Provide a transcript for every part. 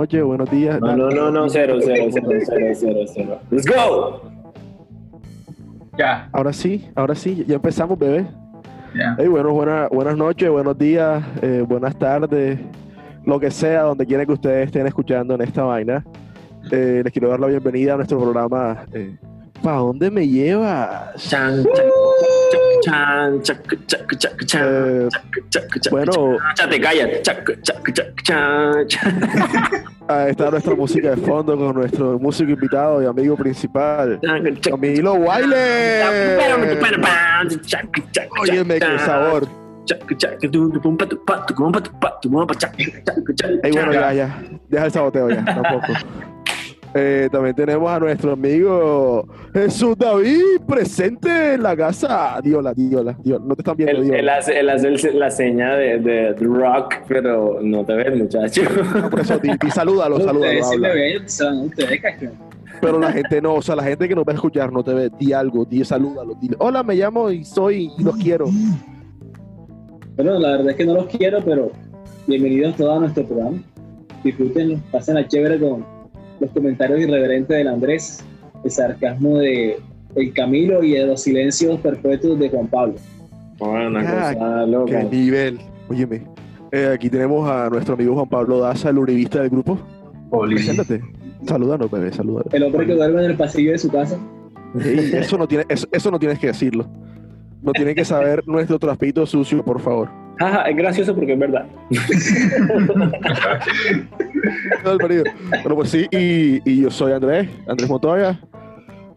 noches, buenos días. No, no, no, no, cero, cero, cero, cero, cero, cero. Let's go. Ya, Ahora sí, ahora sí, ya empezamos, bebé. ya. Hey, bueno, buena- buenas noches, buenos días, eh, buenas tardes, lo que sea, donde quiera que ustedes estén escuchando en esta vaina. Eh, les quiero dar la bienvenida a nuestro programa. Eh, ¿Para dónde me llevas? Chan, chan, chan, Eh, bueno. chan, te callas. Está nuestra música de fondo con nuestro músico invitado y amigo principal, Camilo Wiley. Óyeme, qué sabor. Ey, bueno, ya, ya. Deja el saboteo ya, tampoco. Eh, también tenemos a nuestro amigo Jesús David presente en la casa. Diola, diola, diola. No te están viendo, Él, hace, él hace el- la seña de, Rock, pero no te ves, muchacho. No, por eso, di, di, salúdalo, salúdalo. Ustedes sí habla. me ven, son ustedes cachón. Pero la gente no, o sea, la gente que nos va a escuchar no te ve. Di algo, di, salúdalo. Dile, hola, me llamo y soy y los quiero. Bueno, la verdad es que no los quiero, pero bienvenidos todos a nuestro programa. Disfrútenlo, pasen a chévere con los comentarios irreverentes del Andrés, el sarcasmo de el Camilo y de los silencios perpetuos de Juan Pablo. Una Ah, cosa loca. Qué nivel. Óyeme. Eh, aquí tenemos a nuestro amigo Juan Pablo Daza, el uribista del grupo. Poli. Preséntate. Salúdanos, bebé, salúdanos. El hombre que duerme en el pasillo de su casa. Ey, eso, no tiene, eso, eso no tienes que decirlo. No tienen que saber nuestro traspito sucio, por favor. Ajá, es gracioso porque es verdad. No, el marido. Bueno, pues sí, y, y yo soy Andrés, Andrés Montoya.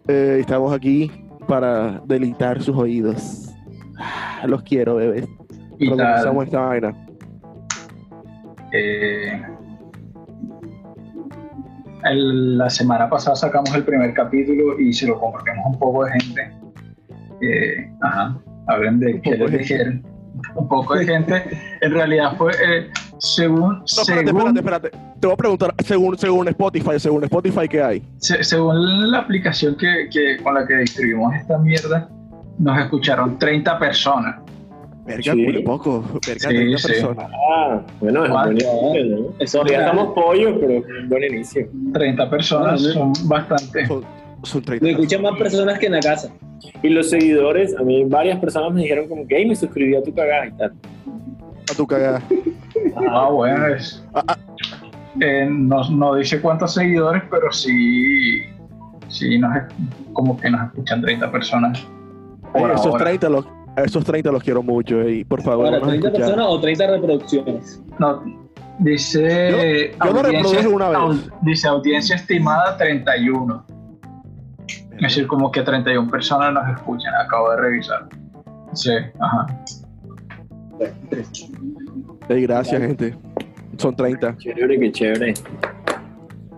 Eh, estamos aquí para deleitar sus oídos. Ah, Los quiero, bebés. Comenzamos esta vaina. eh, el- la semana pasada sacamos el primer capítulo y se lo compartimos a un poco de gente. Eh, ajá, hablen de qué les dijeron. Un poco de gente. En realidad fue eh, según, No, espérate, según, espérate, espérate. Te voy a preguntar, según, según Spotify, según Spotify, ¿qué hay? se- según la aplicación que, que- con la que distribuimos esta mierda, nos escucharon 30 personas. Verga, Sí. muy poco. Verga, Sí, 30 sí. personas. Ah, bueno, es un buen inicio, ¿no? Eso Todavía es estamos pollos, pero es un buen inicio. 30 personas Ah, son bastante. Son, son 30. Lo escuchan más personas que en la casa. Y los seguidores, a mí varias personas me dijeron como que, hey, me suscribí a tu cagada y tal. A tu cagada. Ah, bueno, es- Ah, ah, eh, no, no dice cuántos seguidores, pero sí, sí nos, como que nos escuchan 30 personas. Por esos, ahora. 30 los, esos 30 los quiero mucho. Y por favor, Ahora, no nos 30 escuchan. personas o 30 reproducciones. No, dice, Yo- yo lo reproduje una vez. dice audiencia estimada 31. Es decir, como que 31 personas nos escuchan, acabo de revisar. Sí, ajá. Ey, gracias, gente. Son 30. Chévere, qué chévere.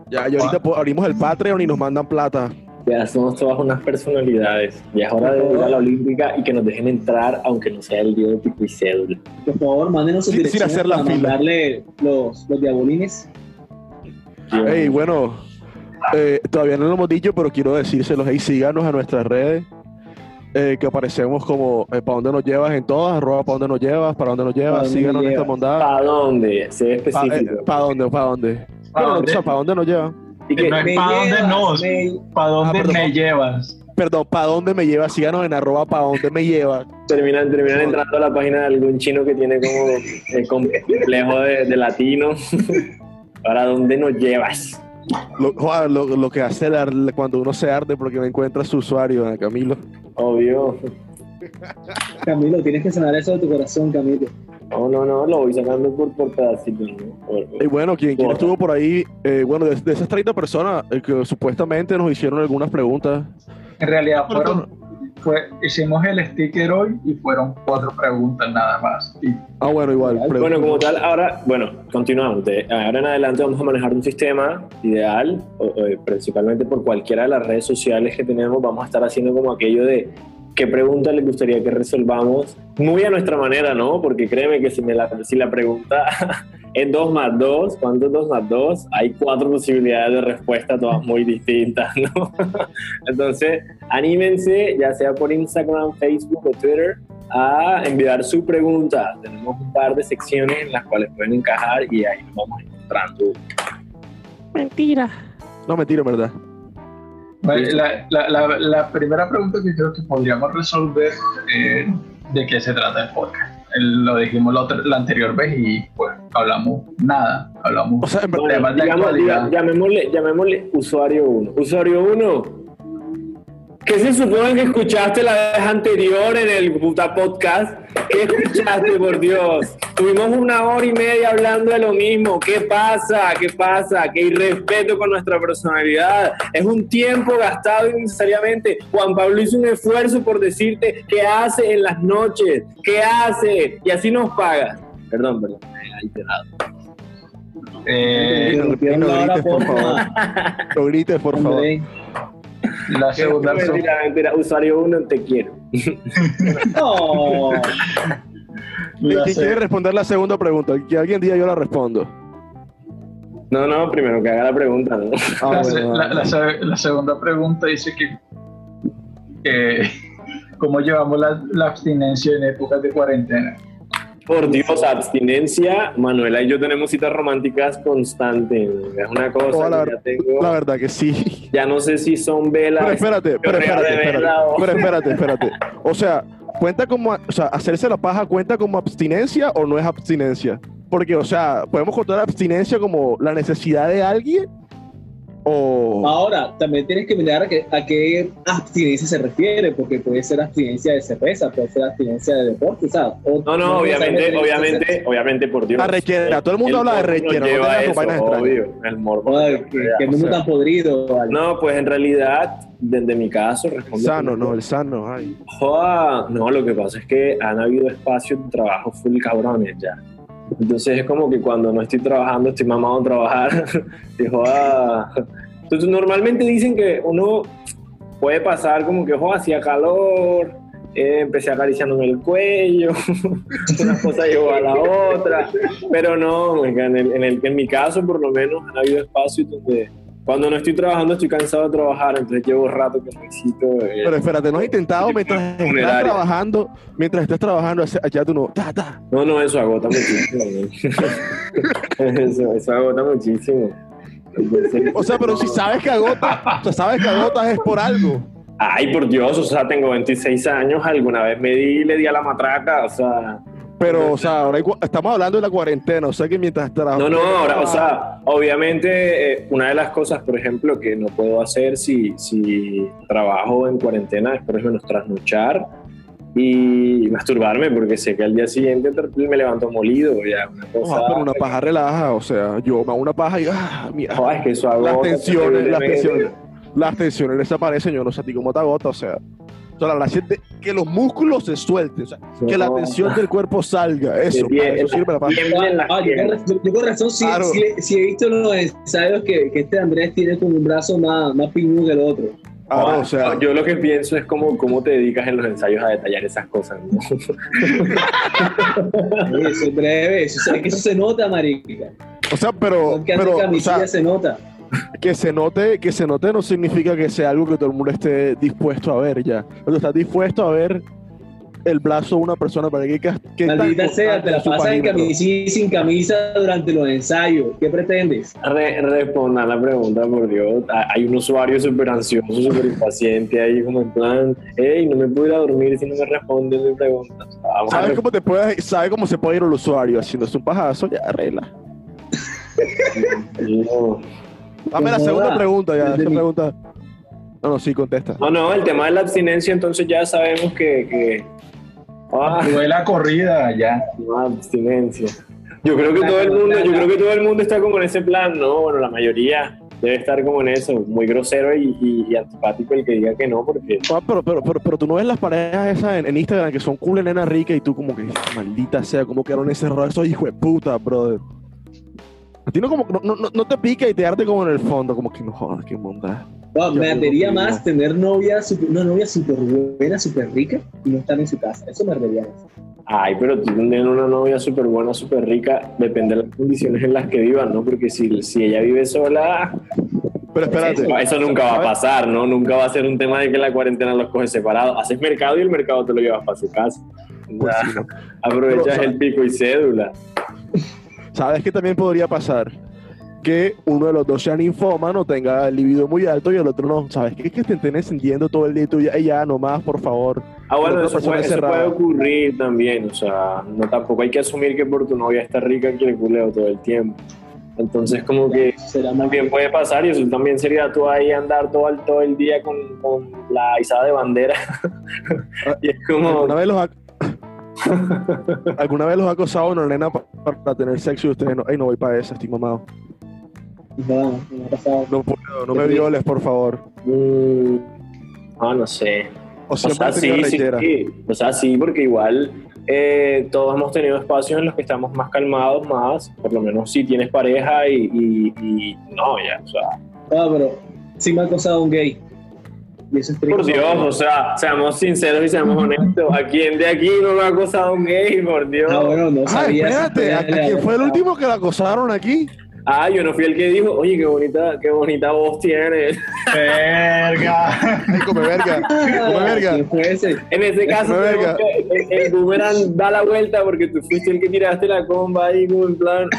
Ya, y ahorita po- abrimos el Patreon y nos mandan plata. Ya somos todas unas personalidades. Ya es hora de ir a la Olímpica y que nos dejen entrar, aunque no sea el pico y cédula. Por favor, mándenos sus Sin- sin direcciones hacer la para fila. mandarle los, los diabolines. Ey, bueno, eh, todavía no lo hemos dicho, pero quiero decírselos. Hey, síganos a nuestras redes. eh, que aparecemos como eh, para dónde nos llevas en todas, arroba para dónde nos llevas, para dónde nos llevas, dónde síganos en esta llevas. bondad. ¿Para dónde? Sé ¿Para específico. dónde? ¿Para dónde? ¿Pa' dónde? ¿Para dónde nos lleva? Y que- No es para dónde llevas, nos, me- para dónde Ah, perdón. me llevas. Perdón, ¿para dónde me lleva? Síganos en arroba para dónde me lleva. terminan, terminan entrando a la página de algún chino que tiene como el complejo de, de latino. ¿Para dónde nos llevas? Lo, lo, lo que hace el cuando uno se arde porque no encuentra su usuario, eh, Camilo. Obvio. Camilo, tienes que sanar eso de tu corazón, Camilo. No, no, no, lo voy sacando por, por Y bueno, quien, quien estuvo por ahí, eh, bueno, de, de esas 30 personas eh, que supuestamente nos hicieron algunas preguntas. En realidad Pero fueron, fue, hicimos el sticker hoy y fueron cuatro preguntas nada más. Y Ah, bueno, igual. Bueno, como tal, ahora, bueno, continuamos. De ahora en adelante vamos a manejar un sistema ideal, o- o, principalmente por cualquiera de las redes sociales que tenemos, vamos a estar haciendo como aquello de qué pregunta les gustaría que resolvamos, muy a nuestra manera, ¿no? Porque créeme que si, me la, si la pregunta es 2 más 2, ¿cuánto es 2 más 2? Hay cuatro posibilidades de respuesta, todas muy distintas, ¿no? Entonces, anímense, ya sea por Instagram, Facebook o Twitter, a enviar su pregunta. Tenemos un par de secciones en las cuales pueden encajar y ahí nos vamos encontrando. Mentira. No, mentira, en verdad. Vale, la, la- la- la primera pregunta que creo que podríamos resolver eh, de qué se trata el podcast. Lo dijimos la, otra- la anterior vez y pues hablamos nada, hablamos O sea, de digamos, actualidad. diga- llamémosle, llamémosle usuario 1. Usuario 1, ¿qué se supone que escuchaste la vez anterior en el puta podcast? ¿Qué escuchaste, por Dios? Tuvimos una hora y media hablando de lo mismo. ¿Qué pasa? ¿Qué pasa? ¿Qué irrespeto con nuestra personalidad? Es un tiempo gastado innecesariamente. Juan Pablo hizo un esfuerzo por decirte qué hace en las noches, qué hace, y así nos pagas. Perdón, perdón, me he alterado. Eh, no, grites, por porfa, no grites, por favor. La segunda Mentira, mentira. Usuario 1, te quiero. No. ¿Quién quiere responder la segunda pregunta? Que alguien diga yo la respondo. No, no, primero que haga la pregunta, ¿no? Ah, la, se- bueno, la- la se- la segunda pregunta dice que eh, cómo llevamos la, la abstinencia en épocas de cuarentena. Por Dios, abstinencia. Manuela y yo tenemos citas románticas constantes. Es una cosa Oh, la, que ya ver- tengo. la verdad que sí. Ya no sé si son velas. Pero espérate, pero espérate, espérate, vela o- pero espérate, espérate. O sea, cuenta como, o sea, hacerse la paja cuenta como abstinencia o no es abstinencia. Porque, o sea, podemos contar abstinencia como la necesidad de alguien o Ahora, también tienes que mirar a qué, a qué abstinencia se refiere, porque puede ser abstinencia de cerveza, puede ser abstinencia de deporte, ¿sabes? O- No, no, obviamente, obviamente, obviamente, por Dios. La rechera, todo el mundo habla de rechera, no lleva tus eso, obvio, el morbo. Ay, que, que mundo o sea. tan podrido, vale. No, pues en realidad, desde mi caso, respondo. sano, por- no, el sano, ay. Joda, no, lo que pasa es que han habido espacios de trabajo full cabrones ya. Entonces es como que cuando no estoy trabajando, estoy mamado a trabajar. y joda. Entonces normalmente dicen que uno puede pasar como que, joda, hacía calor, eh, empecé acariciándome el cuello, una cosa llevó a la otra. Pero no, en, el- en, el- en mi caso por lo menos han habido espacios donde cuando no estoy trabajando estoy cansado de trabajar, entonces llevo rato que necesito... eh, Pero espérate, ¿no has intentado mientras estás trabajando, mientras estás trabajando, allá tú no, ta, ta. No, no, eso agota muchísimo. eso, eso agota muchísimo. O sea, pero si sabes que agotas, o sea, sabes que agotas es por algo. Ay, por Dios, o sea, tengo 26 años, alguna vez me di le di a la matraca, o sea... Pero, o sea, ahora hay estamos hablando de la cuarentena, o sea que mientras trabajas. No, no, ahora, o sea, obviamente eh, una de las cosas, por ejemplo, que no puedo hacer si, si trabajo en cuarentena es, por ejemplo, trasnochar y masturbarme, porque sé que al día siguiente me levanto molido, ya, una cosa... pero una paja relaja, o sea, yo me hago una paja y, ah, mira, Joder, es que eso las agota tensiones, las tensiones, las tensiones desaparecen, yo no sé a ti cómo te agota, o sea, o sea, la que los músculos se suelten, o sea, que la tensión del cuerpo salga, eso, bien, eso sirve la las Ah, yo, con- con razón Claro. sí he visto los ensayos que, que este Andrés tiene como un brazo más, más piñudo que el otro. Ah, o sea, yo lo que pienso es como cómo te dedicas en los ensayos a detallar esas cosas. Eso es breve, eso, se- que eso se nota, marica. o sea, pero, pero, o camisilla sea, se nota. Que se note, que se note no significa que sea algo que todo el mundo esté dispuesto a ver ya. O sea, estás dispuesto a ver el brazo de una persona para que, que Maldita sea, te la pasas en camisilla y sin camisa durante los ensayos. ¿Qué pretendes? Re- responda la pregunta, por Dios. Ah, Hay un usuario súper ansioso, súper impaciente ahí, como en plan, hey, no me puedo ir a dormir si no me respondes mi pregunta. Vamos ¿Sabes cómo, te puede, sabe cómo se puede ir el usuario haciéndose un pajazo? Ya, arregla. No. Dame la segunda pregunta, ya. Esa pregunta. No, no, sí, contesta. no, no, el tema de la abstinencia, entonces ya sabemos que. que ah, Tuve la corrida ya. no, abstinencia. Yo creo que todo el mundo, yo creo que todo el mundo está como en ese plan, ¿no? Bueno, la mayoría debe estar como en eso, muy grosero y, y- y antipático el que diga que no, porque Ah, pero, pero, pero, pero tú no ves las parejas esas en, en Instagram que son cool en nena rica y tú como que, maldita sea, como quedaron encerrados esos hijos de puta, brother. A ti no como, no, no, no te pica y te arde como en el fondo, como que no jodas, qué bondad. No, me ardería más tener novia, super- una novia súper buena, súper rica y no estar en su casa. Eso me ardería más. Ay, pero tú tienes una novia súper buena, súper rica, depende de las condiciones en las que vivan, ¿no? Porque si, si ella vive sola, Pero espérate. eso, eso nunca va a pasar, ¿no? Nunca va a ser un tema de que la cuarentena los coge separados. Haces mercado y el mercado te lo llevas para su casa. Pues Ya, sí, ¿no? Aprovechas Pero, el pico y cédula. ¿Sabes qué también podría pasar? que uno de los dos sea ninfómano, tenga el libido muy alto y el otro no. ¿Sabes qué? Es que te estén encendiendo todo el día y tú ya, ya nomás, por favor. Ah, bueno, eso, puede, eso ocurrir también, o sea, no tampoco hay que asumir que por tu novia está rica que le culeo todo el tiempo. Entonces, como que también puede pasar y eso también sería tú ahí andar todo el, todo el día con, con la izada de bandera. y es como, ¿Alguna vez los ha... ¿Alguna vez los ha acosado una nena pa- para, tener sexo y ustedes no? Ay, no voy para esa, estoy mamado. No, no ha pasado. No puedo, no me violes, por favor. mm, ah, no sé. O sea, sí, sí, sí. O sea, sí, porque igual eh, todos hemos tenido espacios en los que estamos más calmados, más, por lo menos si tienes pareja y, y, y no, ya, o sea, Ah, pero sí me ha acosado un gay. Y eso es triste. por Dios, o sea, seamos sinceros y seamos honestos. ¿A quién de aquí no lo ha acosado un gay, por Dios? Ah, bueno, no Ah, sabía. si espérate, ¿a, a ustedes le quién fue el último que la acosaron aquí? Ah, yo no fui el que dijo, oye, qué bonita, qué bonita voz tiene. Verga. Ay, come verga, come verga. En ese caso, verga. que- el, el boomerang da la vuelta porque tú fuiste el que tiraste la comba ahí, como en plan.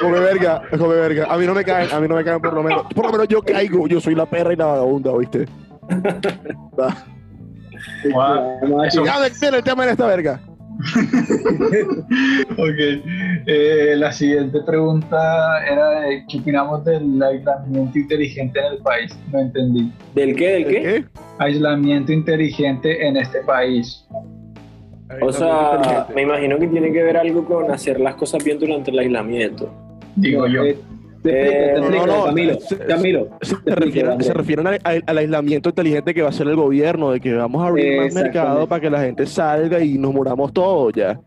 Come verga, come verga. A mí no me caen, a mí no me caen por lo menos. Por lo menos yo caigo, yo soy la perra y la vagabunda, ¿oíste? Va. Guau, Vamos a eso- Ya, de el tema en esta verga. Ok. Eh, la siguiente pregunta era de qué opinamos del aislamiento inteligente en el país. No entendí. ¿Del qué? ¿Del qué? ¿Qué? Aislamiento inteligente en este país. O sea, me imagino que tiene que ver algo con hacer las cosas bien durante el aislamiento. Digo yo. Eh, Te Eh, explico, te no, explico, no, Camilo. se- Camilo, Se, refieren, se refieren al, aislamiento inteligente que va a hacer el gobierno, de que vamos a abrir más mercado para que la gente salga y nos muramos todos ya.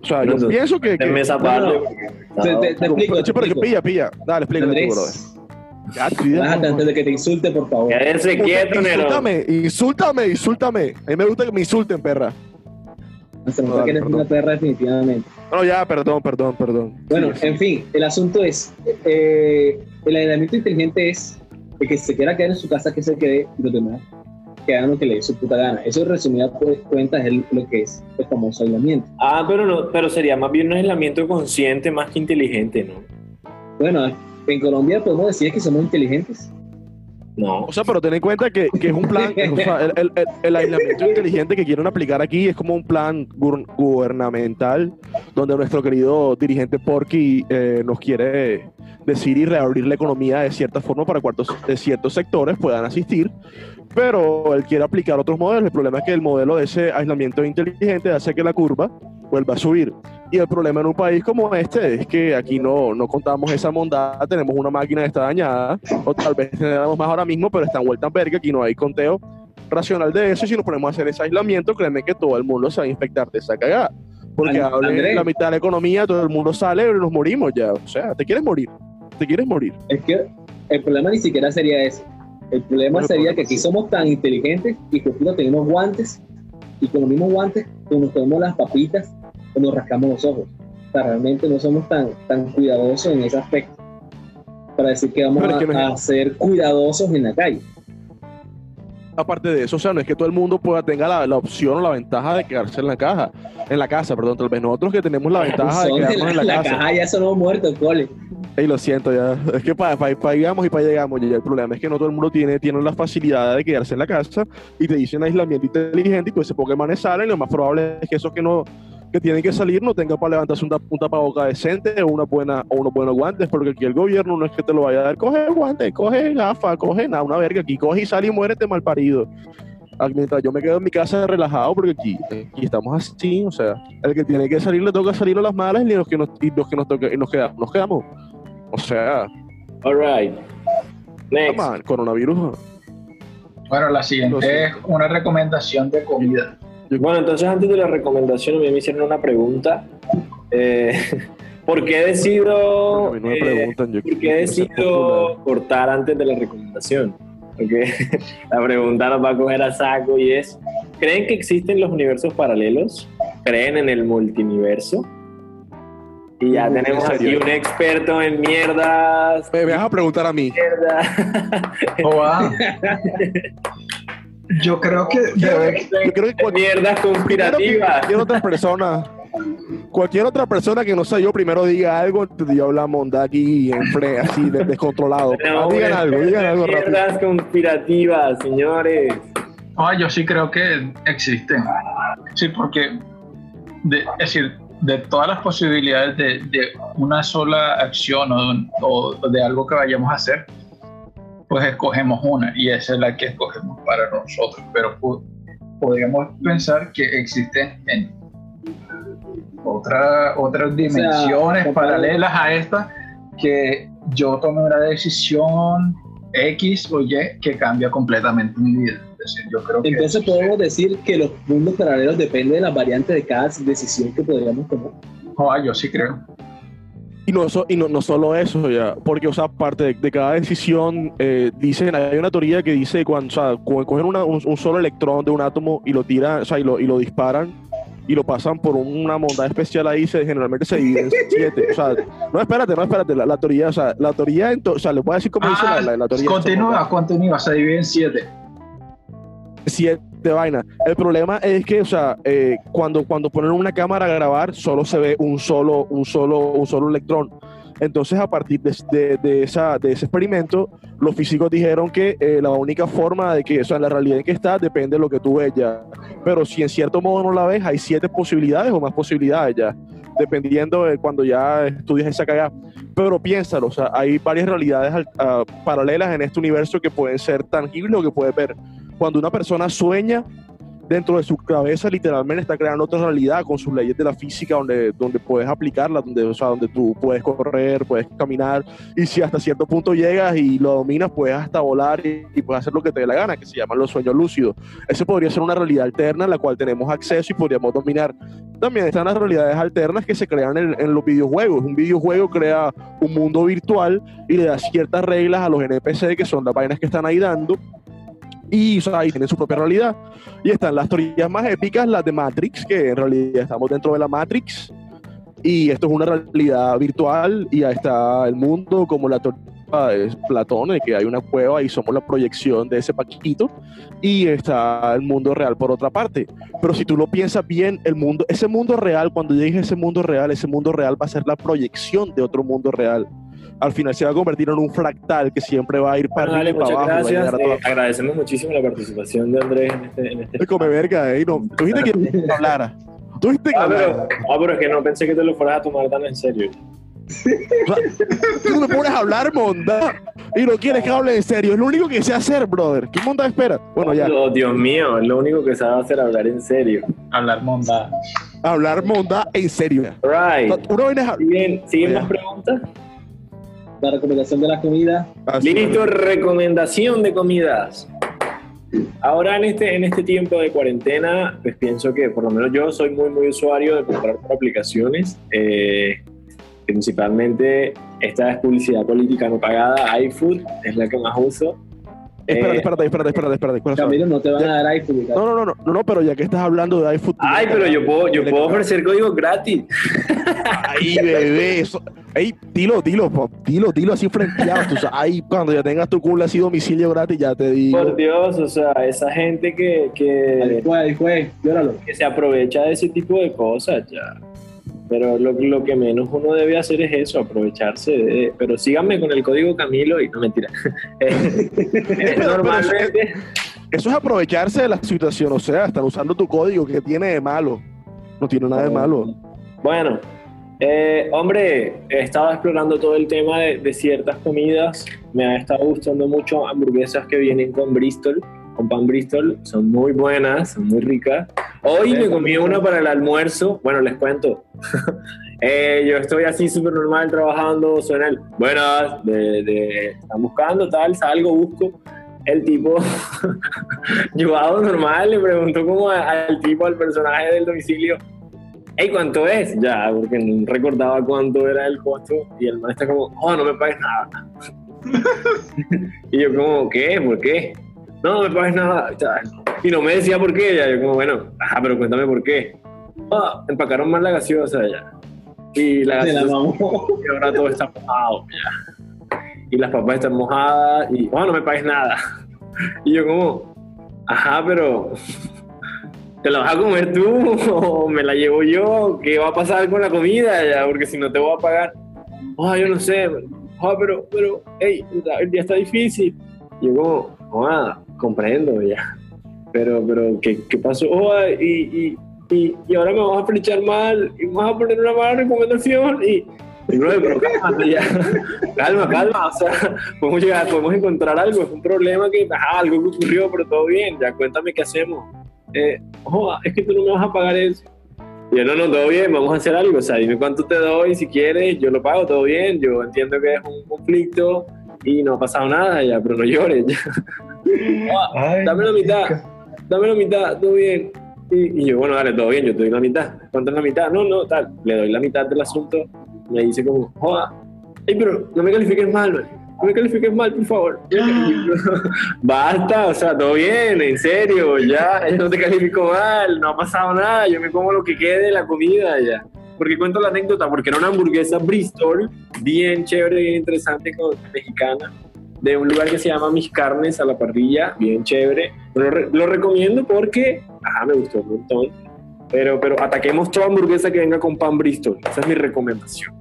O sea, yo pienso que... que esa no, parte. Te, te- te explico, pero pilla, pilla. Dale, explícame tú, Ya, bájate antes de que te insulte, por favor. Quédense quietos, Nero. Insúltame, insúltame, insúltame. A mí me gusta que me insulten, perra. Nota Dale, que eres perdón. una perra definitivamente. No, ya, perdón, perdón, perdón. Bueno, Sí, sí. en fin, el asunto es, eh, el aislamiento inteligente es el que se quiera quedar en su casa, que se quede, y los demás que hagan lo que le dé su puta gana. Eso, resumida por cuentas, es lo que es el famoso aislamiento. Ah, pero no, pero sería más bien un aislamiento consciente más que inteligente, ¿no? Bueno, en Colombia podemos decir que somos inteligentes. No. O sea, pero ten en cuenta que, que es un plan, o sea, el, el- el- el aislamiento inteligente que quieren aplicar aquí es como un plan gubernamental donde nuestro querido dirigente Porky eh, nos quiere decir y reabrir la economía de cierta forma para cuartos, de ciertos sectores puedan asistir, pero él quiere aplicar otros modelos. El problema es que el modelo de ese aislamiento inteligente hace que la curva vuelva a subir. Y el problema en un país como este es que aquí no, no contamos esa bondad, tenemos una máquina que está dañada, o tal vez tenemos más ahora mismo, pero está en vuelta en verga, aquí no hay conteo racional de eso, y si nos ponemos a hacer ese aislamiento, créeme que todo el mundo se va a infectar de esa cagada. Porque Andrés. la mitad de la economía, todo el mundo sale y nos morimos ya. O sea, te quieres morir, te quieres morir. Es que el problema ni siquiera sería ese. El problema Bueno, sería pues, que aquí somos tan inteligentes y que no tenemos guantes y con los mismos guantes pues nos tomamos las papitas o nos rascamos los ojos. O sea, realmente no somos tan, tan cuidadosos en ese aspecto para decir que vamos a, es que no es- a ser cuidadosos en la calle. Aparte de eso, o sea, no es que todo el mundo pueda tenga la, la opción o la ventaja de quedarse en la caja, en la casa, perdón, tal vez nosotros que tenemos la ventaja de quedarnos en la, la casa. caja ya somos muertos, cole. Y lo siento ya. Es que para pa, pa llegamos y para llegamos. Ya el problema es que no todo el mundo tiene, tiene la facilidad de quedarse en la casa y te dicen aislamiento inteligente y pues ese Pokémon salen. Lo más probable es que esos que no que tienen que salir no tengan para levantarse un, tap- un tapaboca decente o una buena o unos buenos guantes porque aquí el gobierno no es que te lo vaya a dar coge guantes coge gafas coge nada una verga aquí coge y sale y muérete mal parido Ah, mientras yo me quedo en mi casa relajado porque aquí, aquí estamos así o sea el que tiene que salir le toca salir a las malas y los que nos, y los que nos toque y nos quedamos nos quedamos o sea All right. Next. Coronavirus. Bueno, la siguiente es una recomendación de comida. Bueno, entonces antes de la recomendación, a mí me hicieron una pregunta. Eh, ¿Por qué decido, A mí no me eh. Yo ¿por qué decido cortar antes de la recomendación? Porque la pregunta nos va a coger a saco y es, ¿creen que existen los universos paralelos? ¿Creen en el multiverso? Y ya Uy, ¿en tenemos aquí un experto en mierdas. Me, me vas a preguntar a mí. mierda. Joa. Yo creo que debe, Yo creo que primero que conspirativas. cualquier otra persona, cualquier otra persona que no sea yo primero diga algo, yo hablamos de aquí en fre, así de- descontrolado. No, digan algo, digan algo rápido. Mierdas conspirativas, señores. Ah, yo sí creo que existen. Sí, porque, de, es decir, de todas las posibilidades de, de una sola acción o, de un- o de algo que vayamos a hacer, pues escogemos una y esa es la que escogemos para nosotros. Pero po- podríamos pensar que existen en otra, otras dimensiones paralelas a esta que yo tome una decisión X o Y que cambia completamente mi vida. Es decir, yo creo que Entonces podemos decir que los mundos paralelos dependen de las variantes de cada decisión que podríamos tomar. Ah, yo sí creo. Y no, so- y no, no solo eso, ya, porque, o sea, parte de, de cada decisión, eh, dicen, hay una teoría que dice cuando, o sea, co- cogen una- un, un solo electrón de un átomo y lo tiran, o sea, y lo, y lo disparan y lo pasan por una monda especial ahí, se, generalmente se divide en siete. O sea, no, espérate, no, espérate, la, la teoría, o sea, la teoría, o sea, les voy a decir cómo dice Ah, la, la, la teoría. continúa, continúa, se divide en siete. siete vainas. El problema es que, o sea, eh, cuando, cuando ponen una cámara a grabar, solo se ve un solo, un solo, un solo electrón. Entonces, a partir de, de- de esa, de ese experimento, los físicos dijeron que eh, la única forma de que, o sea, la realidad en que está depende de lo que tú ves ya. Pero si en cierto modo no la ves, hay siete posibilidades o más posibilidades ya, dependiendo de cuando ya estudias esa cagada. Pero piénsalo, o sea, hay varias realidades al- ah, paralelas en este universo que pueden ser tangibles o que puedes ver cuando una persona sueña, dentro de su cabeza literalmente está creando otra realidad con sus leyes de la física donde, donde puedes aplicarla, donde, o sea, donde tú puedes correr, puedes caminar y si hasta cierto punto llegas y lo dominas, puedes hasta volar y, y puedes hacer lo que te dé la gana, que se llaman los sueños lúcidos. Ese podría ser una realidad alterna a la cual tenemos acceso y podríamos dominar. También están las realidades alternas que se crean en, en los videojuegos. Un videojuego crea un mundo virtual y le da ciertas reglas a los NPC, que son las vainas que están ahí dando, y o sea, ahí tienen su propia realidad. Y están las teorías más épicas, las de Matrix, que en realidad estamos dentro de la Matrix. Y esto es una realidad virtual y ahí está el mundo como la teoría de Platón, de que hay una cueva y somos la proyección de ese paquito. Y está el mundo real por otra parte. Pero si tú lo piensas bien, el mundo, ese mundo real, cuando llegues a ese mundo real, ese mundo real va a ser la proyección de otro mundo real. Al final se va a convertir en un fractal que siempre va a ir para Bueno, dale, arriba y para abajo. gracias. Eh, agradecemos muchísimo la participación de Andrés en este. En este come verga, eh. No, tú dijiste que hablara. Tú dijiste que Ah, pero, hablara. ah, pero es que no pensé que te lo fueras a tomar tan en serio. O sea, tú me pones a hablar, monda, y no quieres que hable en serio. Es lo único que sé hacer, brother. ¿Qué monda espera? Bueno, ya. Oh, Dios mío, es lo único que sabe hacer hablar en serio. Hablar mondada. Hablar monda en serio. Right. ¿Siguen, ¿siguen más preguntas? La recomendación de la comida. Listo, recomendación de comidas. Ahora en este, en este tiempo de cuarentena, pues pienso que por lo menos yo soy muy, muy usuario de comprar por aplicaciones. eh, principalmente esta es publicidad política no pagada, iFood es la que más uso. Espérate, Eh, espérate, espérate, espérate, espérate. Camilo, no te van a dar iPhone. No, no, no, no, no, pero ya que estás hablando de iFood. Ay, pero yo puedo, yo puedo ofrecer códigos gratis. Ay, bebé. Eso... Ey, dilo, dilo, dilo, dilo así frenteado. Tú sabes, ay, cuando ya tengas tu culo así domicilio gratis, ya te digo. Por Dios, o sea, esa gente que, Ahí que, ahí fue, llóralo. que se aprovecha de ese tipo de cosas ya. Pero lo, lo que menos uno debe hacer es eso, aprovecharse de... Pero síganme con el código Camilo y no mentira. Normalmente... Eso es aprovecharse de la situación, o sea, están usando tu código, que tiene de malo? No tiene nada de malo. Bueno, eh, hombre, he estado explorando todo el tema de, de ciertas comidas. Me ha estado gustando mucho hamburguesas que vienen con Bristol, con pan Bristol. Son muy buenas, son muy ricas. Hoy me comí una para el almuerzo. Bueno, les cuento. Eh, yo estoy así súper normal trabajando, suena el buenas, de, de, están buscando tal, salgo, busco. El tipo, hago normal, le preguntó como al tipo, al personaje del domicilio, hey, ¿cuánto es? Ya, porque no recordaba cuánto era el costo y el man está como, oh, no me pagues nada. y yo como, ¿qué? ¿Por qué? No, no me pagues nada. Y no me decía por qué, ya, yo como, bueno, ajá, pero cuéntame por qué. Ah, empacaron mal la gaseosa ya. Y la Se la gaseosa y ahora todo está mojado ya. Y las papas están mojadas y, oh, no me pagues nada. Y yo como, ajá, pero ¿te la vas a comer tú o me la llevo yo? ¿Qué va a pasar con la comida ya? Porque si no te voy a pagar. Oh, yo no sé, oh, pero, pero, hey, el día está difícil. Y yo como, oh, comprendo ya. Pero, pero, ¿qué, qué pasó? Oh, y, y, y, y, ahora me vas a flechar mal y me vas a poner una mala recomendación y... y bro, pero calma, ya. calma, calma, o sea, podemos llegar, podemos encontrar algo, es un problema que, ajá, algo que ocurrió, pero todo bien, ya cuéntame qué hacemos. Eh, oh, es que tú no me vas a pagar eso. Y yo, no, no, todo bien, vamos a hacer algo, o sea, dime cuánto te doy, si quieres, yo lo pago, todo bien, yo entiendo que es un conflicto y no ha pasado nada ya, pero no llores, ya. Ay, dame la mitad, dame la mitad, todo bien. Y, y, yo, bueno, dale, todo bien, yo te doy la mitad. ¿Cuánto es la mitad? No, no, tal. Le doy la mitad del asunto. Me dice como, joda, ey, pero no me califiques mal, man. No me califiques mal, por favor. Basta, o sea, todo bien, en serio, ya, no te califico mal, no ha pasado nada, yo me como lo que quede de la comida ya. Porque cuento la anécdota, porque era una hamburguesa Bristol, bien chévere, bien interesante, con, mexicana, de un lugar que se llama Mis Carnes a la parrilla, bien chévere. Lo, lo recomiendo porque, ajá, me gustó un montón. Pero, pero ataquemos toda hamburguesa que venga con pan Bristol. Esa es mi recomendación.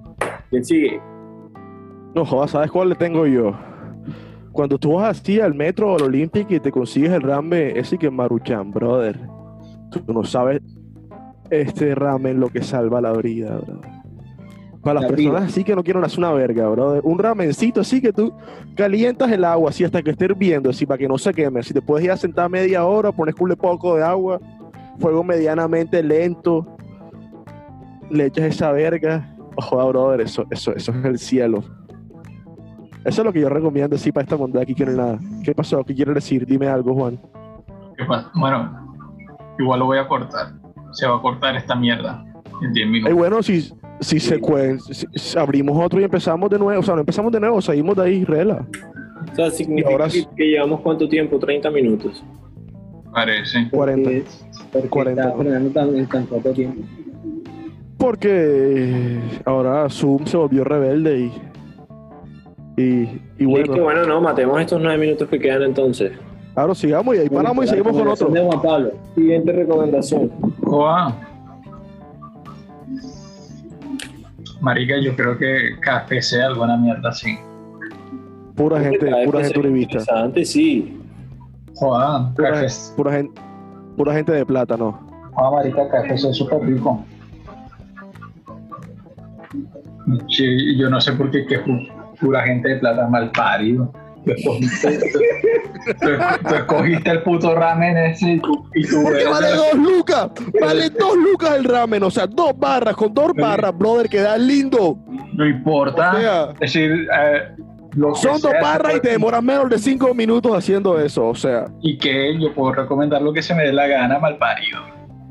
¿Quién sigue? No jodas, ¿sabes cuál le tengo yo? Cuando tú vas así al metro o al Olympic y te consigues el ramen, ese que maruchan, brother. Tú no sabes este ramen lo que salva la vida, brother. Para las La personas así que no quieren hacer una verga, brother. Un ramencito así que tú calientas el agua así hasta que esté hirviendo, así para que no se queme. Si te puedes ir a sentar media hora, pones un poco de agua, fuego medianamente lento, le echas esa verga. Ojo, brother, eso, eso, eso es el cielo. Eso es lo que yo recomiendo, sí, para esta monda aquí que no nada. ¿Qué pasó? ¿Qué quieres decir? Dime algo, Juan. ¿Qué pasa? Bueno, igual lo voy a cortar. Se va a cortar esta mierda en 10 Ay, minutos. bueno, si, si se si- abrimos otro y empezamos de nuevo, o sea, no empezamos de nuevo, seguimos de ahí, rela. O sea, significa Y ahora que, que llevamos cuánto tiempo? 30 minutos. Parece. 40. Porque, porque 40. está frenando tan, en tan poco tiempo. Porque ahora Zoom se volvió rebelde y. Y, y Bueno. bueno, bueno, no, matemos estos 9 minutos que quedan entonces. Ahora sigamos y ahí Bueno, paramos y seguimos con otro. de Juan Pablo. Siguiente recomendación. Joa. Marica, yo creo que café sea alguna mierda así. Pura gente, pura gente se uribista. interesante, sí. Joa, Pura, café. pura gente, pura gente de plata, no. Joa, marica, café es súper rico. Sí, yo no sé por qué que pu- pura gente de plata mal parido. Tú escogiste, tú- el puto ramen ese y tú, y tú Porque vale dos lucas, vale dos lucas el ramen, o sea, dos barras, con dos barras, brother, queda lindo. no importa. O sea, es decir, eh, Son dos barras y te puede- demoras menos de cinco minutos haciendo eso, o sea. Y que yo puedo recomendar lo que se me dé la gana, mal parido.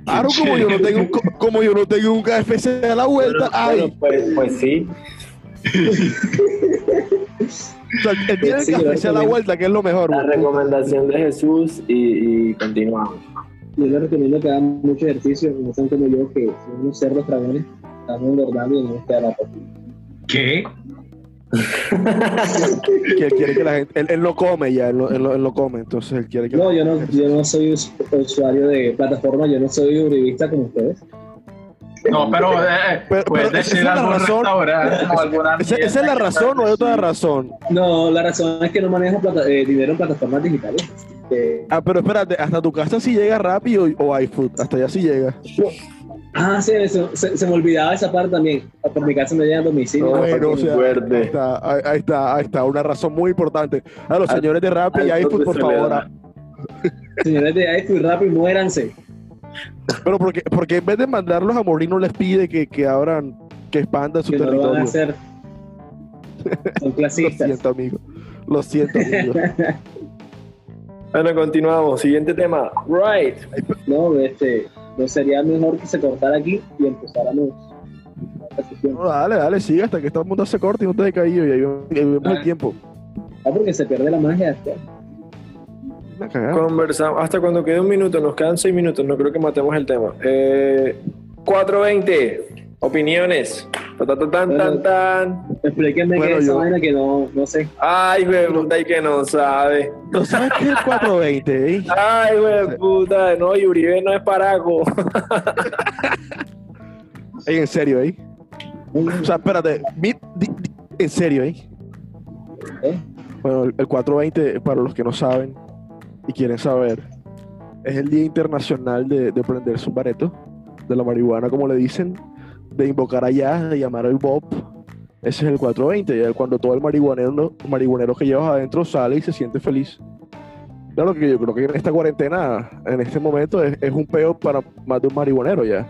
Claro, como yo no tengo, un co- como yo no tengo un KFC a la vuelta, ay, pues, pues sí. sea, él tiene Sí, KFC a la vuelta, que es lo mejor. La recomendación de Jesús y, y continuamos. Yo les recomiendo que hagan mucho ejercicio, no sean como yo, que son unos cerdos dragones, estamos engordando y no nos queda la. ¿Qué? Que él quiere que la gente, él, él no come ya, él, él él no come, entonces él quiere que. No, yo no, yo no soy us- usuario de plataforma, yo no soy uribista como ustedes. No, pero, eh, Pero- puedes pero esa decir es la razón. Esa, esa es la razón o hay otra razón. No, la razón es que no manejo plata- eh, dinero en plataformas digitales. Eh, Ah, pero espérate, hasta tu casa sí llega rápido o iFood, hasta allá sí llega. ah, sí, se, se me olvidaba esa parte también. Por mi casa me llegan a domicilio. No, Bueno, o sea, fuerte. ahí está, ahí, ahí está, ahí está, una razón muy importante. A los Al- señores de Rappi y iFood, por favor. Señores de iFood, rápido, muéranse. Pero porque, porque en vez de mandarlos a morir, no les pide que, que abran, que expandan su Que no lo van a territorio. hacer. Son Lo clasistas. siento, amigo. Lo siento, amigo. Bueno, continuamos. Siguiente tema. Right. No, este, no sería mejor que se cortara aquí y empezáramos. No, dale, dale, sigue hasta que todo el mundo se corte y no te haya caído y ahí vemos, el Ah. tiempo. Ah, porque se pierde la magia después. Cagada. Conversamos. Hasta cuando quede un minuto. Nos quedan seis minutos. No creo que matemos el tema. Eh, 420. Opiniones. Tan, tan, tan, tan, tan. Explíquenme Bueno, qué es esa vaina que no, no sé. Ay, güey, puta, y que no sabe. ¿No sabes qué es el 420, eh? Ay, güey, puta, no, y Uribe no es paraco. Ey, en serio, eh. O sea, espérate, en serio, eh. ¿Eh? Bueno, el, el 420, para los que no saben y quieren saber, es el Día Internacional de, de prenderse un bareto, de la marihuana, como le dicen, de invocar allá, de llamar al Bob. Ese es el 420, ya cuando todo el marihuanero, marihuanero que llevas adentro sale y se siente feliz. Claro que yo creo que en esta cuarentena, en este momento, es, es un peo para más de un marihuanero ya.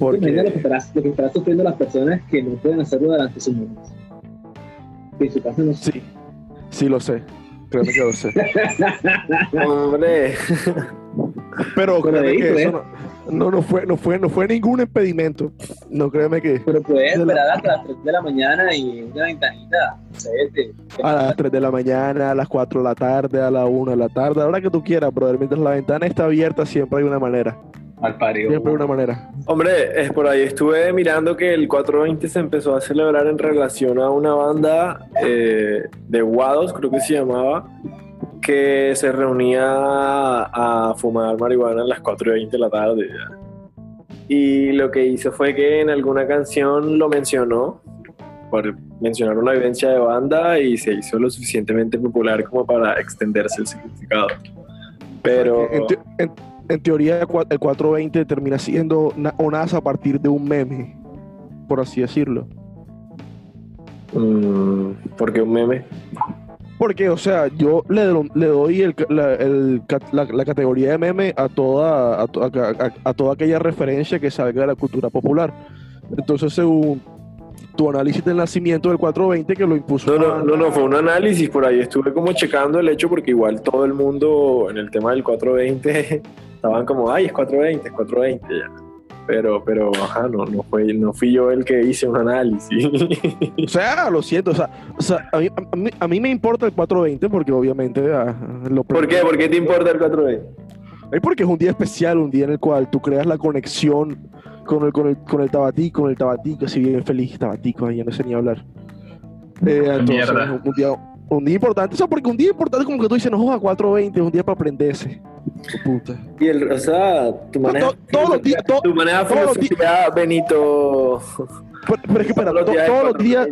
Imagina lo que, Porque, estará, lo que estará sufriendo las personas que no pueden hacerlo delante de sus. Que en su casa no sí, sí lo sé, créeme que lo sé. Hombre, Pero Por créeme que pues. eso no, no, no fue, no, fue, no fue ningún impedimento. No créeme que Pero puedes De la- esperar hasta las 3 de la mañana y una ventanita, a las 3 de la mañana, a las 4 de la tarde, a la 1 de la tarde, a la hora que tú quieras, brother. Mientras la ventana está abierta, siempre hay una manera. Mal parido. Siempre una manera. hombre, es por ahí estuve mirando que el 420 se empezó a celebrar en relación a una banda eh, de Guados, creo que se llamaba, que se reunía a, fumar marihuana a las 4 y 20 de la tarde. ya. Y lo que hizo fue que en alguna canción lo mencionó, por mencionar una vivencia de banda, y se hizo lo suficientemente popular como para extenderse el significado. Pero... En- en teoría, el cua- el 420 termina siendo o nace a partir de un meme, por así decirlo. Mm, ¿Por qué un meme? Porque, o sea, yo le, do- le doy el la, el ca- la- la categoría de meme a toda, a, to- a- a- a toda aquella referencia que salga de la cultura popular. Entonces, según tu análisis del nacimiento del 420, que lo impuso. No, no, no, no, fue un análisis por ahí. Estuve como checando el hecho porque igual todo el mundo en el tema del 420 estaban como, ay, es 420, es 420 ya. Pero, pero, ajá, no, no, fue, no fui yo el que hice un análisis. O sea, lo siento. O sea, o sea, a, mí, a mí- a mí me importa el 420 porque, obviamente, ah, lo ¿Por qué? ¿Por qué te importa el 420? Es porque es un día especial, un día en el cual tú creas la conexión con el, con el, con el tabatico, con el tabatico, así bien feliz, tabatico, ahí ya no sé ni hablar. Eh, entonces, Mierda. un día, un día importante, o sea, porque un día importante como que tú dices, no joda 420, es un día para aprenderse. Puta. Y el, o sea, tu No, to- todos los días- tu maneja todos los filosofía Benito. Pero, pero es que, espera, to- todos los días,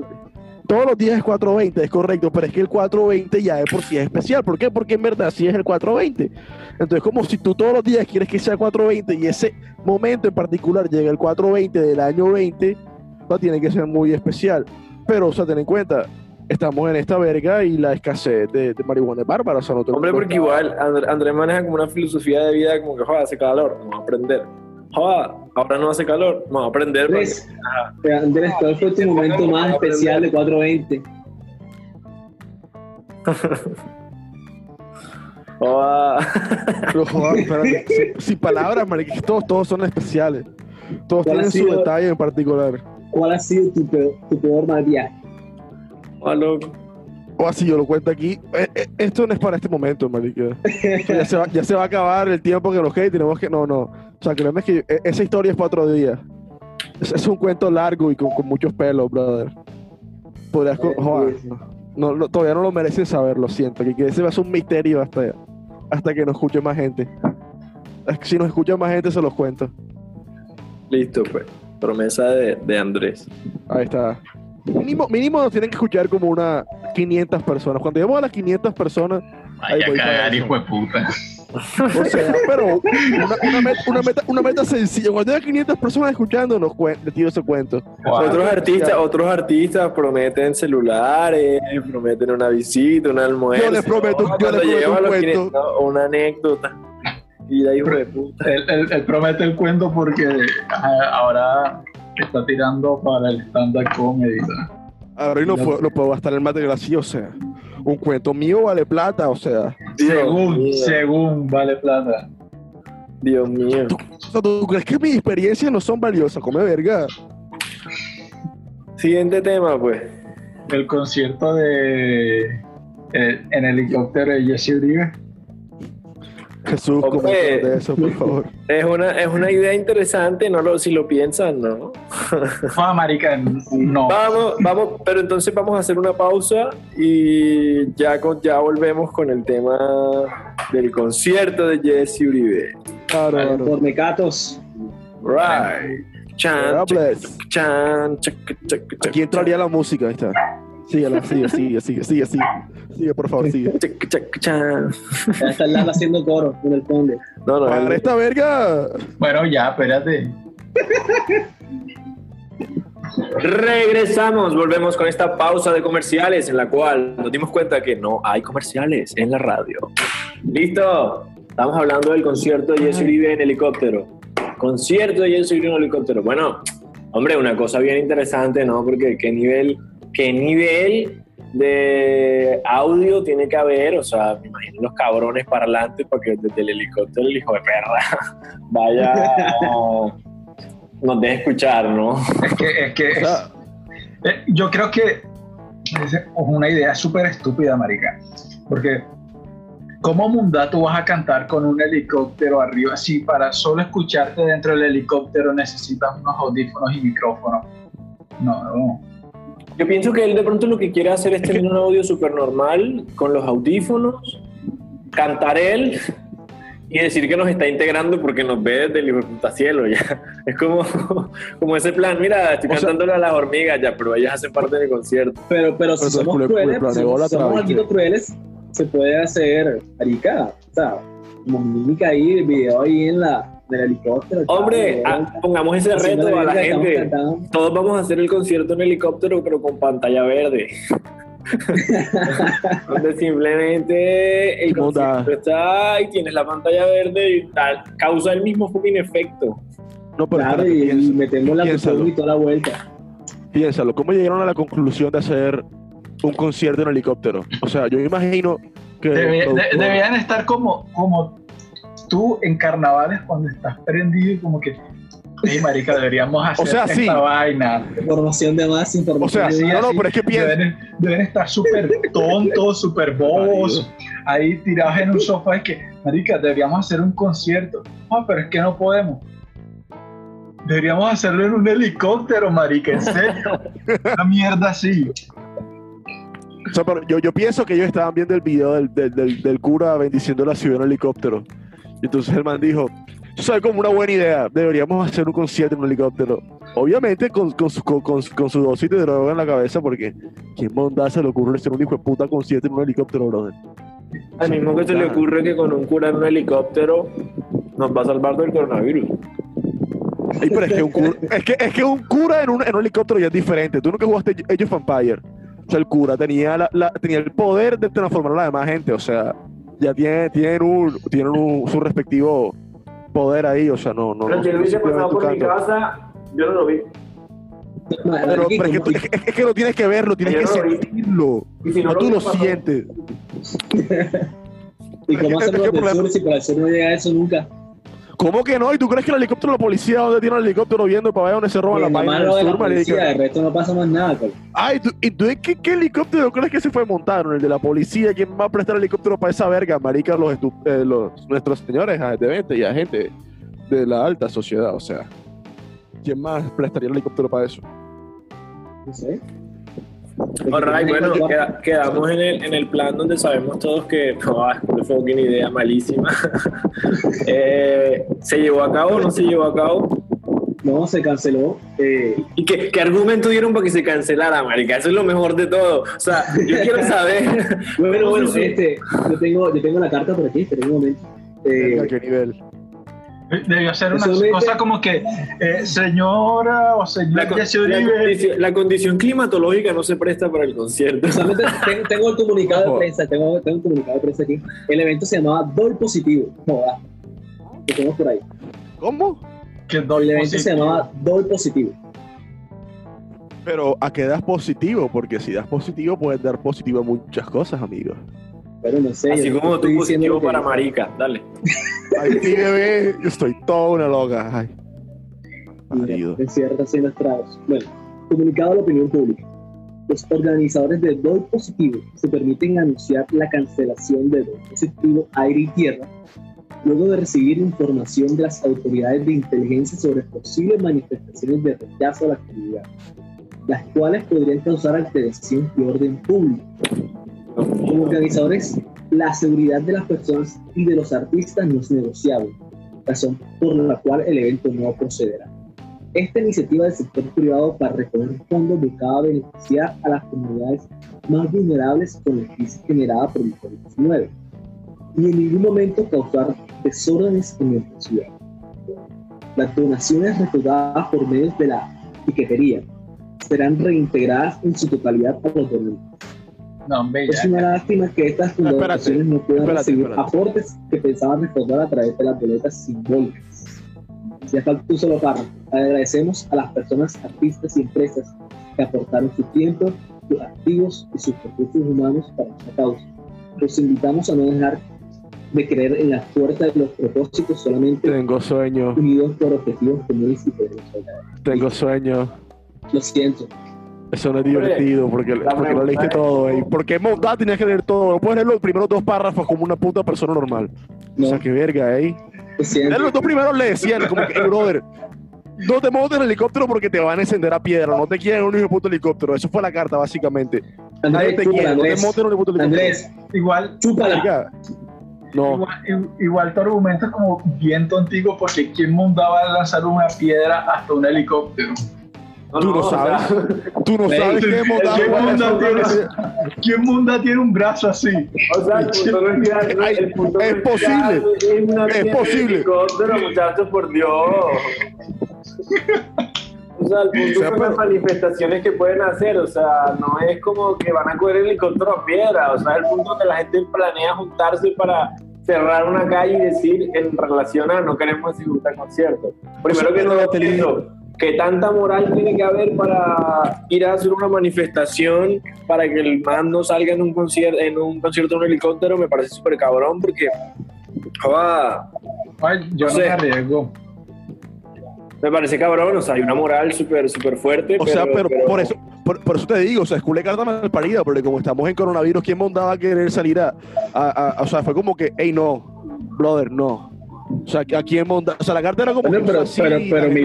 todos los días es 420, es correcto, pero es que el 420 ya es por sí es especial. ¿Por qué? Porque en verdad sí es el 420. Entonces, como si tú todos los días quieres que sea 420 y ese momento en particular llega el 420 del año 20, va tiene que ser muy especial. Pero, o sea, ten en cuenta, estamos en esta verga y la escasez de, de marihuana es bárbara. O sea, no te- Hombre, porque igual And- Andrés maneja como una filosofía de vida como que, joder, hace calor, vamos a aprender. Joder, ahora no hace calor, vamos a aprender. Andrés, pero Andrés, ¿cuál fue tu momento más especial de 420? Joder. Pero, joder, espérate, sin, sin palabras, marica, que todos, todos son especiales. Todos ¿Cuál ha tienen su detalle en particular. ¿Cuál ha sido tu peor, tu peor mal viaje? Loco. O así yo lo cuento aquí. Eh, eh, esto no es para este momento, marica. Ya, se va, ya se va a acabar el tiempo que nos quede y tenemos que... No, no. O sea, créeme que eh, esa historia es para otro día. Es, es un cuento largo y con, con muchos pelos, brother. Podrías... joder, no, no, todavía no lo merecen saber, lo siento. Que, que ese va a ser un misterio hasta, hasta que nos escuche más gente. Si nos escucha más gente, se los cuento. Listo, pues. Promesa de, de Andrés. Ahí está. Mínimo, mínimo nos tienen que escuchar como una 500 personas. Cuando lleguemos a las 500 personas, Ahí Vaya a cagar, hijo de puta. o sea, pero una, una meta, una, meta, una meta sencilla. Cuando haya 500 personas escuchando, nos cuen- les tiro ese cuento. Wow. Otros artistas, otros artistas prometen celulares, prometen una visita, un almuerzo. Yo les prometo- yo Cuando les prometo un los cuento. 500, una anécdota. Y de ahí, hijo de puta. Él, él- él promete el cuento porque ahora está tirando para el stand-up comedy. Ahora no puedo, no puedo gastar el material así, o sea. Un cuento mío vale plata, o sea. Según, según vale plata. Dios mío. ¿Tú crees que mis experiencias no son valiosas? Come verga. Siguiente tema, pues. El concierto de eh, en helicóptero de Jesse Uribe. Jesús, Hombre. de eso, por favor. Es una, es una idea interesante, no lo, si lo piensan, ¿no? Ah, marica, no. Vamos, vamos, pero entonces vamos a hacer una pausa y ya, con, ya volvemos con el tema del concierto de Jesse Uribe. Claro, por mecatos. Right. Chan, chan, chac, Aquí entraría la música, ahí está. Síguela, sigue, sigue, sigue, sigue, sigue. Sigue, por favor, sigue. está Lala haciendo coro en el fondo. No, no, Para él- esta verga. Bueno, ya, espérate. Regresamos, volvemos con esta pausa de comerciales en la cual nos dimos cuenta que no hay comerciales en la radio. ¿Listo? Estamos hablando del concierto de Jesse Uribe en helicóptero. Concierto de Jesse Uribe en helicóptero. Bueno, hombre, una cosa bien interesante, ¿no? Porque qué nivel, qué nivel de audio tiene que haber, o sea, me imagino los cabrones parlantes para que desde el helicóptero el hijo de perra vaya nos deje escuchar, ¿no? Es que, es que O sea, Eh, yo creo que es una idea súper estúpida, marica. Porque, ¿cómo munda tú vas a cantar con un helicóptero arriba? Si para solo escucharte dentro del helicóptero necesitas unos audífonos y micrófonos. No, no. Yo pienso que él de pronto lo que quiere hacer es tener un audio súper normal, con los audífonos, cantar él y decir que nos está integrando porque nos ve desde el cielo ya. Es como, como ese plan, mira, estoy O sea- cantándole a las hormigas ya, pero ellas hacen parte del concierto. Pero, pero si Pero somos cule- crueles, cule- si somos traba, algo crueles, se puede hacer marica, o sea, como mímica ahí, el video ahí en la en el helicóptero. Hombre, ah, pongamos ese reto a la gente. Todos vamos a hacer el concierto en helicóptero, pero con pantalla verde. Donde simplemente el concierto está y tienes la pantalla verde y tal. Causa el mismo fucking efecto. no, pero Claro, espérate, y, metemos la piénsalo. y toda la vuelta. piénsalo. ¿Cómo llegaron a la conclusión de hacer un concierto en helicóptero? O sea, yo me imagino que. el Debe- de- productor- deberían estar como, como tú en carnavales cuando estás prendido y como que, hey, marica, deberíamos hacer sea, esta sí. vaina. Información de más, información O sea, de no, no, pero es que piensa. Deben, deben estar súper tontos, súper bobos, ahí tirados en un sofá. Es que, marica, deberíamos hacer un concierto. Ah, pero es que no podemos. Deberíamos hacerlo en un helicóptero, marica, en serio. Una mierda así. O sea, pero yo, yo pienso que ellos estaban viendo el video del, del, del- del cura bendiciendo la ciudad en helicóptero. Y entonces el man dijo, sabe como una buena idea, deberíamos hacer un concierto en un helicóptero. Obviamente con, con, su, con, su dosis de droga en la cabeza, porque ¿quién mondada se le ocurre hacer un hijo de puta concierto en un helicóptero, brother? Al mismo que se le ocurre que con un cura en un helicóptero nos va a salvar del coronavirus. Ey, pero es que un cura, es que, es que un cura en un, en un helicóptero ya es diferente. Tú nunca jugaste Age of Empire. O sea, el cura tenía, la, la- tenía el poder de transformar a la demás gente. O sea, ya tiene, tienen, un, tienen un, su respectivo poder ahí. O sea, no, no. Pero no, hubiese simplemente pasado por mi canto. casa, yo no lo vi. Pero, pero es, que, tú- es que- es que no tienes que verlo, tienes Yo que no lo sentirlo. Y si No, tú vi, lo pasó. sientes. ¿Y cómo que- que por sur si el sur no llega eso nunca? ¿Cómo que no? ¿Y tú crees que el helicóptero de la policía, dónde tiene el helicóptero viendo para ver dónde se roban la página lo de la marica? el resto no pasa más nada. pues. Ay, ¿tú- ¿y tú en qué, qué helicóptero crees que se fue montado? ¿El de la policía? ¿Quién va a prestar helicóptero para esa verga, marica? Los, eh, los nuestros señores de 20 y agentes de la alta sociedad, o sea. ¿Quién más prestaría el helicóptero para eso? No sé. Alright, bueno, queda- quedamos en el, en el plan donde sabemos todos que no, es una fucking idea malísima. Eh, ¿Se llevó a cabo o no se llevó a cabo? No, se canceló. Eh, ¿Y qué, qué argumento dieron para que se cancelara, marica? Eso es lo mejor de todo. O sea, yo quiero saber. bueno, bueno, sí. este, yo tengo, yo tengo la carta por aquí, espera un momento. Eh, ¿A qué nivel? Debió ser una cosa como que, eh, señora o señor La, condición, la condición climatológica no se presta para el concierto. tengo el comunicado Ojo. de prensa, tengo, tengo un comunicado de prensa aquí. El evento se llamaba Doy Positivo. Tenemos por ahí. ¿Cómo? que El evento se llamaba Doy Positivo. Pero ¿a qué das positivo? Porque si das positivo, puedes dar positivo a muchas cosas, amigos. Pero no sé. Así como tú diciendo positivo para marica. Dale. Ay, sí, bebé, yo estoy toda una loca. Ay. Mira, está haciendo estragos. Bueno, comunicado a la opinión pública. Los organizadores de Doy Positivo se permiten anunciar la cancelación de Doy Positivo Aire y Tierra luego de recibir información de las autoridades de inteligencia sobre posibles manifestaciones de rechazo a la actividad, las cuales podrían causar alteración de orden público. Como organizadores, la seguridad de las personas y de los artistas no es negociable, razón por la cual el evento no procederá. Esta iniciativa del sector privado para recoger fondos buscaba beneficiar a las comunidades más vulnerables con la crisis generada por el COVID-19 y en ningún momento causar desórdenes en nuestra ciudad. Las donaciones recaudadas por medios de la piquetería serán reintegradas en su totalidad a los donantes. No, hombre, Es ya. una lástima que estas fundaciones no puedan espérate, recibir espérate. aportes que pensaban recaudar a través de las boletas simbólicas. Ya falta un solo párrafo. Agradecemos a las personas, artistas y empresas que aportaron su tiempo, sus activos y sus recursos humanos para esta causa. Los invitamos a no dejar de creer en la fuerza de los propósitos solamente Tengo sueño, unidos por objetivos comunes y poderosos. tengo sueño. Lo siento. Eso no es divertido porque, porque lo leíste todo, es- ey. ¿Por qué montar tenías que leer todo? No puedes leer los primeros dos párrafos como una puta persona normal. No, O sea, qué verga, siento. Leer los dos primeros le decían, como que, "Ey, brother, no te montes en el helicóptero porque te van a encender a piedra. No te quieren en un hijo puto helicóptero. Eso fue la carta, básicamente. Andrés, te. No te Andrés. montes en un hijo de puto helicóptero. Andrés, Igual, chúpala. No. igual, igual tu argumento es como bien tontico porque ¿quién mandaba a lanzar una piedra hasta un helicóptero? Tú no o sea, sabes. Tú no sabes qué montar. ¿Qué eso- tiene, ¿Quién munda tiene un brazo así? O sea, el punto no es tirar- Ay, el punto es no posible, tirar una es posible. muchachos, por Dios. O sea, el punto O sea, son pero- las manifestaciones que pueden hacer, o sea, no es como que van a coger el helicóptero a piedra, o sea, el punto que la gente planea juntarse para cerrar una calle y decir en relación a no queremos ejecutar conciertos. Primero que pero todo, la tele- entiendo ¿qué tanta moral tiene que haber para ir a hacer una manifestación para que el man no salga en un concierto en un concierto en un helicóptero? Me parece súper cabrón porque joda, Ay, yo No sé. me arriesgo. me parece cabrón, o sea, hay una moral súper súper fuerte. O sea, pero, por eso por, por eso te digo, o sea, es culé carta mal parida, porque como estamos en coronavirus, ¿quién mandaba a querer salir a, a- a- O sea, fue como que, hey, no, brother, no. O sea, ¿a quién monda? O sea, la carta era como que, pero-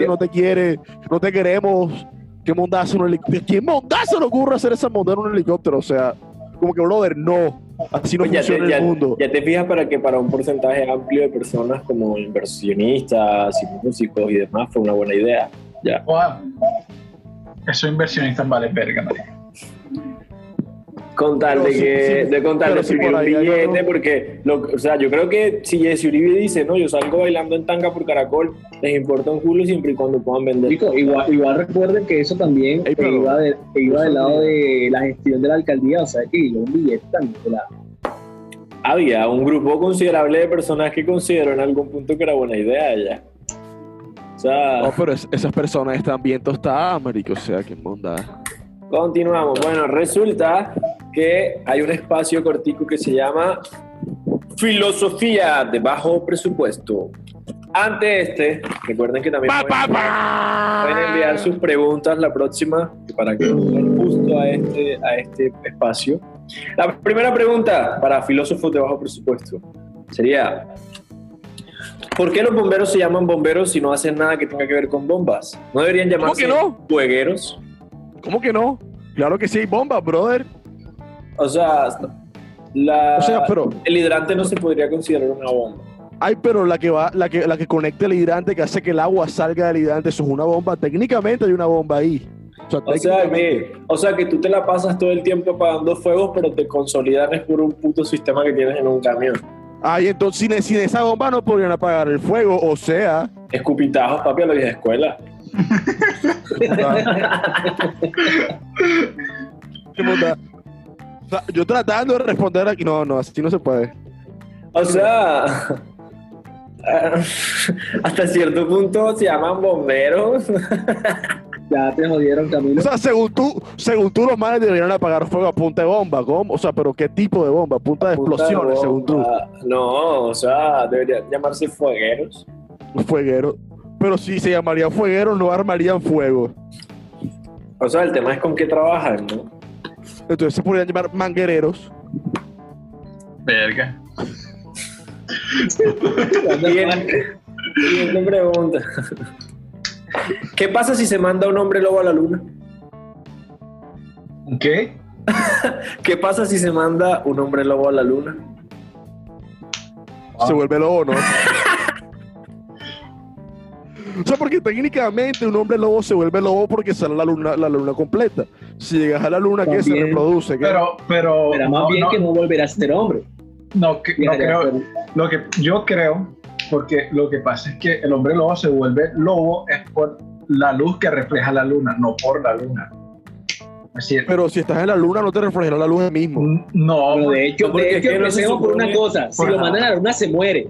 no te quiere, no te queremos. ¿Qué mondazo en un helicóptero? ¿Quién mondazo se le ocurre hacer esa monda en un helicóptero? O sea, como que, brother, no. Así no Pues ya, te, funciona ya- el mundo. ya te fijas para que para un porcentaje amplio de personas como inversionistas y músicos y demás fue una buena idea. Ya. Esos inversionistas vale verga, marica. Con tal Pero de sí, que, sí, de con tal de sí escribir por un billete, porque, lo, o sea, yo creo que si Jesse Uribe dice, no, yo salgo bailando en tanga por Caracol, les importa un culo siempre y cuando puedan vender. Chico, igual, igual recuerden que eso también Ey, pero- iba, de- que iba del lado sí. de la gestión de la alcaldía, o sea que un billete también de la- Había un grupo considerable de personas que consideró en algún punto que era buena idea ya. O sea, No, pero es- esas personas están bien tostadas, marico. O sea, ¿quién monda? Continuamos. Bueno, resulta que hay un espacio cortico que se llama Filosofía de bajo presupuesto. Ante este, recuerden que también Pa, pueden, pa. pueden enviar sus preguntas la próxima para que den justo a este, a este espacio. La primera pregunta para filósofos de bajo presupuesto sería: ¿Por qué los bomberos se llaman bomberos si no hacen nada que tenga que ver con bombas? ¿No deberían ¿Cómo llamarse que no? fuegueros? ¿Cómo que no? Claro que sí hay bombas, brother. O sea, la, O sea, pero- el hidrante no se podría considerar una bomba. Ay, pero la que va, la que, la que conecta el hidrante, que hace que el agua salga del hidrante, eso es una bomba. Técnicamente hay una bomba ahí. O sea, O sea, que, o sea, que tú te la pasas todo el tiempo apagando fuegos, pero te consolidan es por un puto sistema que tienes en un camión. Ay, entonces sin, sin esa bomba no podrían apagar el fuego. O sea, Escupitajos, papi, a la vieja escuela. yo tratando de responder aquí. No, no, así no se puede. O sea, hasta cierto punto se llaman bomberos. Ya te jodieron, Camilo. O sea, según tú, según tú, los manes deberían apagar fuego a punta de bomba. ¿Cómo? O sea, pero ¿qué tipo de bomba? Punta de explosiones, según tú. No, o sea, deberían llamarse fuegueros. Fueguero. Pero si se llamarían fuegueros, no armarían fuego. O sea, el tema es con qué trabajan, ¿no? Entonces se podrían llamar manguereros. Verga. Siguiente, pregunta. ¿Qué pasa si se manda un hombre lobo a la luna? ¿Qué? ¿Qué pasa si se manda un hombre lobo a la luna? Se vuelve lobo, ¿no? O sea, porque técnicamente un hombre lobo se vuelve lobo porque sale la luna, la luna completa. Si llegas a la luna, ¿qué se reproduce? ¿Qué? Pero, pero. Pero más no, bien no, que no volverá a ser hombre. no, que- no creo. Lo que yo creo, porque lo que pasa es que el hombre lobo se vuelve lobo es por la luz que refleja la luna, no por la luna. Es Pero si estás en la luna, no te reflejará la luz mismo. no, Pero de hecho, de hecho es que no se por una cosa. Si Ajá. lo mandan a la luna, se muere.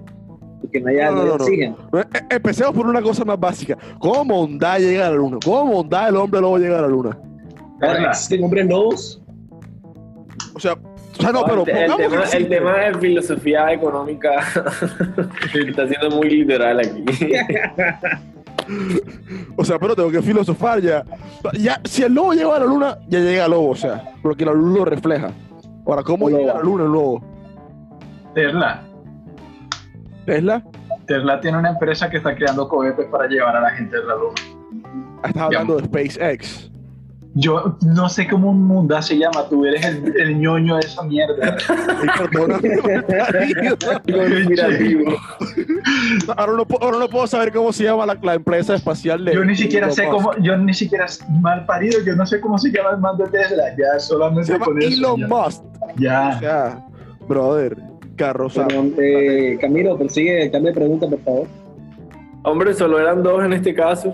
Porque no haya No, no, no hay no, no. oxígeno. Eh, eh, Empecemos por una cosa más básica. ¿Cómo Mondá llega a la luna? ¿Cómo Mondá el hombre lobo llega a la luna? ¿verdad? existen hombres lobos. O sea, o sea, no, pero el, que tema, el tema de filosofía económica está siendo muy literal aquí. O sea, pero tengo que filosofar ya. ya. Si el lobo llega a la luna, ya llega el lobo, o sea, porque la luz lo refleja. Ahora, ¿cómo Lobo. llega a la luna el lobo? Tesla. ¿Tesla? Tesla tiene una empresa que está creando cohetes para llevar a la gente a la luna. Estás hablando de SpaceX. Yo no sé cómo un munda se llama, tú eres el, el ñoño de esa mierda. Ahora, no, puedo- ahora no puedo saber cómo se llama la, la empresa espacial de. Yo ni siquiera Elon sé Musk. cómo, yo ni siquiera mal parido, yo no sé cómo se llama el man de Tesla. Ya solamente Se llama con eso. Elon ya. Musk. O Ya. sea, brother, carro, o sea, Pero, eh, Camilo, persigue, cambia de pregunta, por favor. Hombre, solo eran dos en este caso.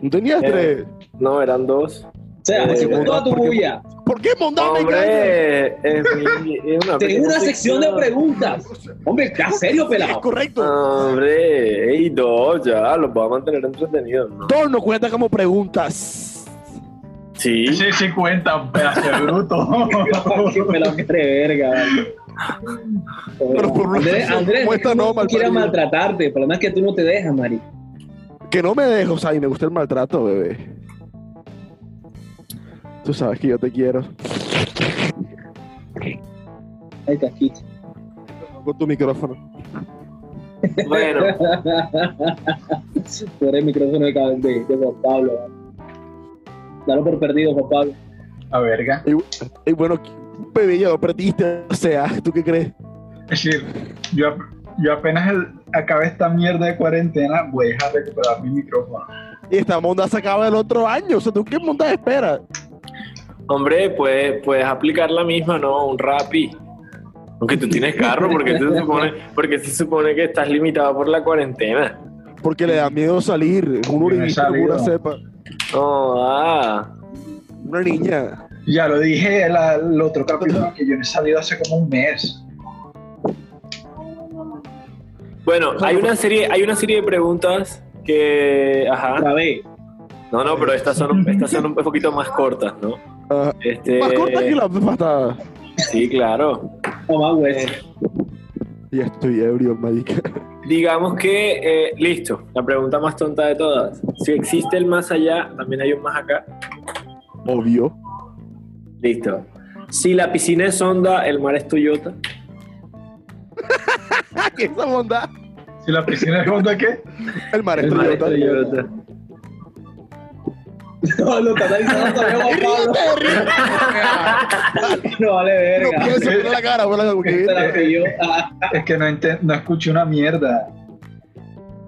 ¿no tenías Eh, tres? No, eran dos. O sea, Eh, con toda tu ¿por qué? bulla, ¿Por qué Mondá me engaña? Hombre, es, mi- es una tengo una sección de preguntas. Hombre, ¿está serio, Es pelado? correcto. Hombre, ey, dos, ya, los voy a mantener entretenidos, ¿no? Todo no cuenta como preguntas. Sí. Sí, sí cuenta, pedazo de bruto. Qué pelado que de verga, vale. Pero por Andrés, Andrés, no, no parido. maltratarte, el problema es que tú no te dejas, Mari. Que no me dejo, o sea, y me gusta el maltrato, bebé. Tú sabes que yo te quiero. Ay, casquito. Con tu micrófono. Bueno, Tú eres el micrófono de, de, de Juan Pablo. Dalo por perdido, Juan Pablo. A verga. Y, y bueno, bebé, ya lo perdiste. O sea, ¿tú qué crees? Es decir, yo, yo apenas el, acabe esta mierda de cuarentena, voy a dejar de recuperar mi micrófono. Y esta monda se acaba el otro año. O sea, ¿tú qué monda esperas? hombre, puedes, puedes aplicar la misma, ¿no? Un rapi. Aunque tú tienes carro, porque se supone, porque se supone que estás limitado por la cuarentena. Porque le da miedo salir. Un salido. una cepa. No, ah. Una niña. Ya lo dije el, el otro capítulo que yo no he salido hace como un mes. Bueno, hay una serie, hay una serie de preguntas que, ajá. No, no, pero estas son, estas son un poquito más cortas, ¿no? Este, Más corta que la patada. Sí, claro. O más hueso. Ya estoy ebrio, marica. Digamos que, eh, listo, la pregunta más tonta de todas. Si existe el más allá, también hay un más acá. Obvio. Listo. Si la piscina es Honda, el mar es Toyota. ¿Qué esa monda? Si la piscina es Honda, ¿qué? El mar es El mar es Toyota. Toyota. No, lo está diciendo Pablo. No vale No verga. pienso poner la cara, por la. Ah, Es que no, no escuché una mierda.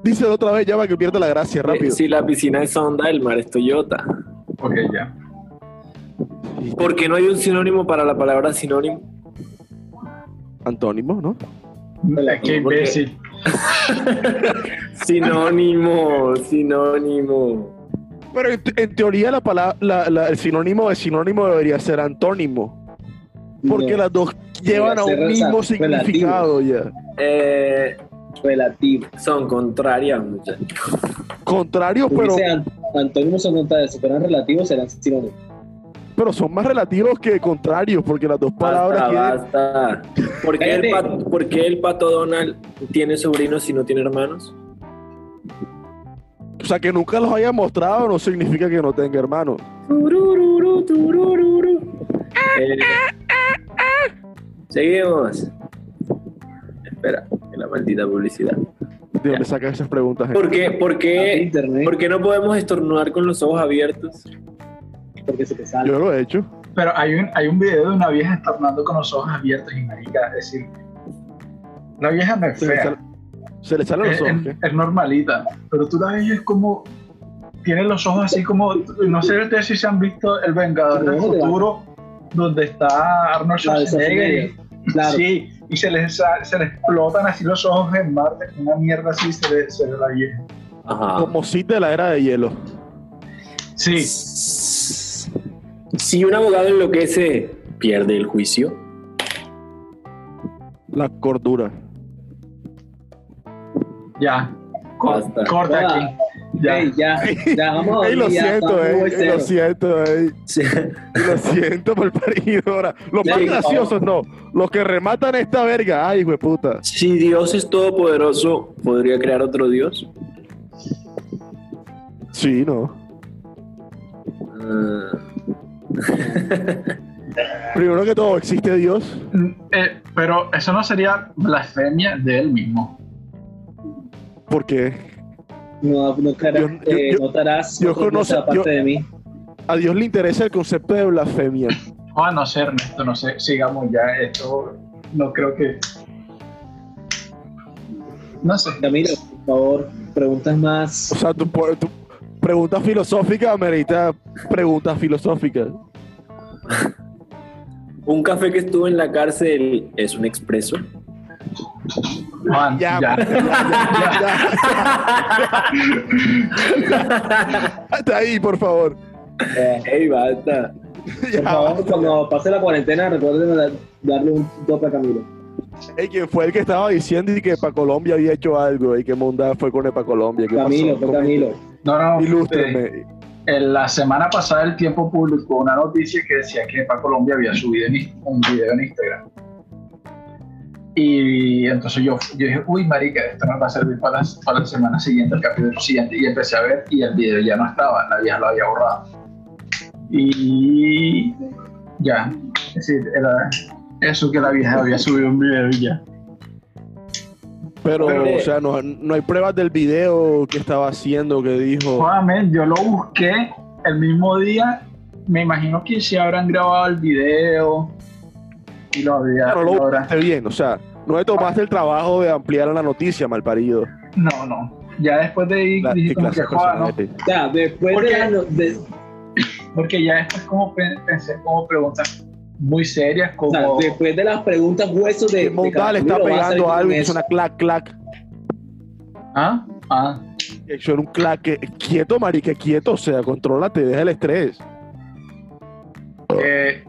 Díselo otra vez ya para que pierda la gracia, rápido. Si la piscina es Honda, el mar es Toyota. Ok, ya. ¿Por qué no hay un sinónimo para la palabra sinónimo? Antónimo, ¿no? Qué Porque- imbécil. Sinónimo, sinónimo. Pero en, te- en teoría la palabra, la- la- el sinónimo de sinónimo debería ser antónimo. Porque no, las dos llevan a un mismo relativo. significado ya. Eh, relativo. son contrarias, muchachos. Contrarios, Porque pero, antónimos son contrarios, si fueran relativos serán sinónimos. Pero son más relativos que contrarios, porque las dos palabras Basta, tienen- basta. ¿Por qué, el pato, por qué el pato Donald tiene sobrinos si no tiene hermanos? O sea, que nunca los haya mostrado no significa que no tenga hermanos. Turururu, turururu. Eh, seguimos. Espera, que la maldita publicidad. ¿De dónde sacas esas preguntas? ¿Por qué, por qué, Internet, por qué no podemos estornudar con los ojos abiertos? Porque se te sale. Yo lo he hecho. Pero hay un, hay un video de una vieja estornando con los ojos abiertos y marica, es decir, la vieja no es Se le, fea, sal- se le salen los ojos. es- normalita, pero tú la ves y es como, tiene los ojos así como, no sé ustedes si se han visto El Vengador del Futuro, donde está Arnold Schwarzenegger. y- Schwarzenegger. Claro. Sí, y se les, se les explotan así los ojos en Marte, una mierda así se le, se le la vieja. Ajá. Como Sid de la era de hielo. Sí, Si un abogado enloquece, pierde el juicio. La cordura. ya. Basta. corta aquí. Ya. Ey, ya, ya, vamos a Ey, lo siento, ey, lo siento, ey. Lo siento por parido ahora. Los más graciosos no. Los que rematan esta verga. Ay, güey puta. Si Dios es todopoderoso, ¿podría crear otro Dios? Sí, no. Ah, Primero que todo, ¿existe Dios? Eh, pero eso no sería blasfemia de él mismo. Porque No, no, cara- Yo- yo- eh, yo- aparte yo- de mí. a Dios le interesa el concepto de blasfemia. Ah, no sé, Ernesto, no sé. Sigamos ya. Esto no creo que. No sé. Camilo, por favor, preguntas más. O sea, tu, tu pregunta filosófica amerita preguntas filosóficas. ¿Un café que estuvo en la cárcel es un expreso? Ya, ya. Hasta ahí, por favor. Eh, ¡Ey, basta! Ya, por favor, basta. cuando pase la cuarentena, recuerden dar- darle un tope a Camilo. Ey, ¿quién fue el que estaba diciendo y que para Colombia había hecho algo y que Monda fue con para Colombia? ¿Qué Camilo, pasó? fue Camilo. No, no. Ilústreme. en la semana pasada el tiempo publicó una noticia que decía que para Colombia había subido un video en Instagram. Y entonces yo, yo dije, uy, marica, esto me va a servir para la, para la semana siguiente, el capítulo siguiente. Y empecé a ver y el video ya no estaba, la vieja lo había borrado. Y ya, es decir, era eso que la vieja había subido un video y ya. Pero, Pero- o sea, no, no hay pruebas del video que estaba haciendo, que dijo. Joder, yo lo busqué el mismo día. Me imagino que si habrán grabado el video y lo había. No lo buscaste bien, o sea, no le tomaste el trabajo de ampliar la noticia, malparido. No, no. Ya después de ahí La- dije ¿Qué como que de joda, ¿no? Ya, después ¿Por de, Porque ya después como pe- pensé como preguntas muy serias o sea, como después de las preguntas huesos de. Que de Monda le está pegando algo y eso. suena clac, clac. ¿Ah? Ah. Que suena un clac. que- Quieto, marica, quieto, o sea, contrólate, deja el estrés. Eh,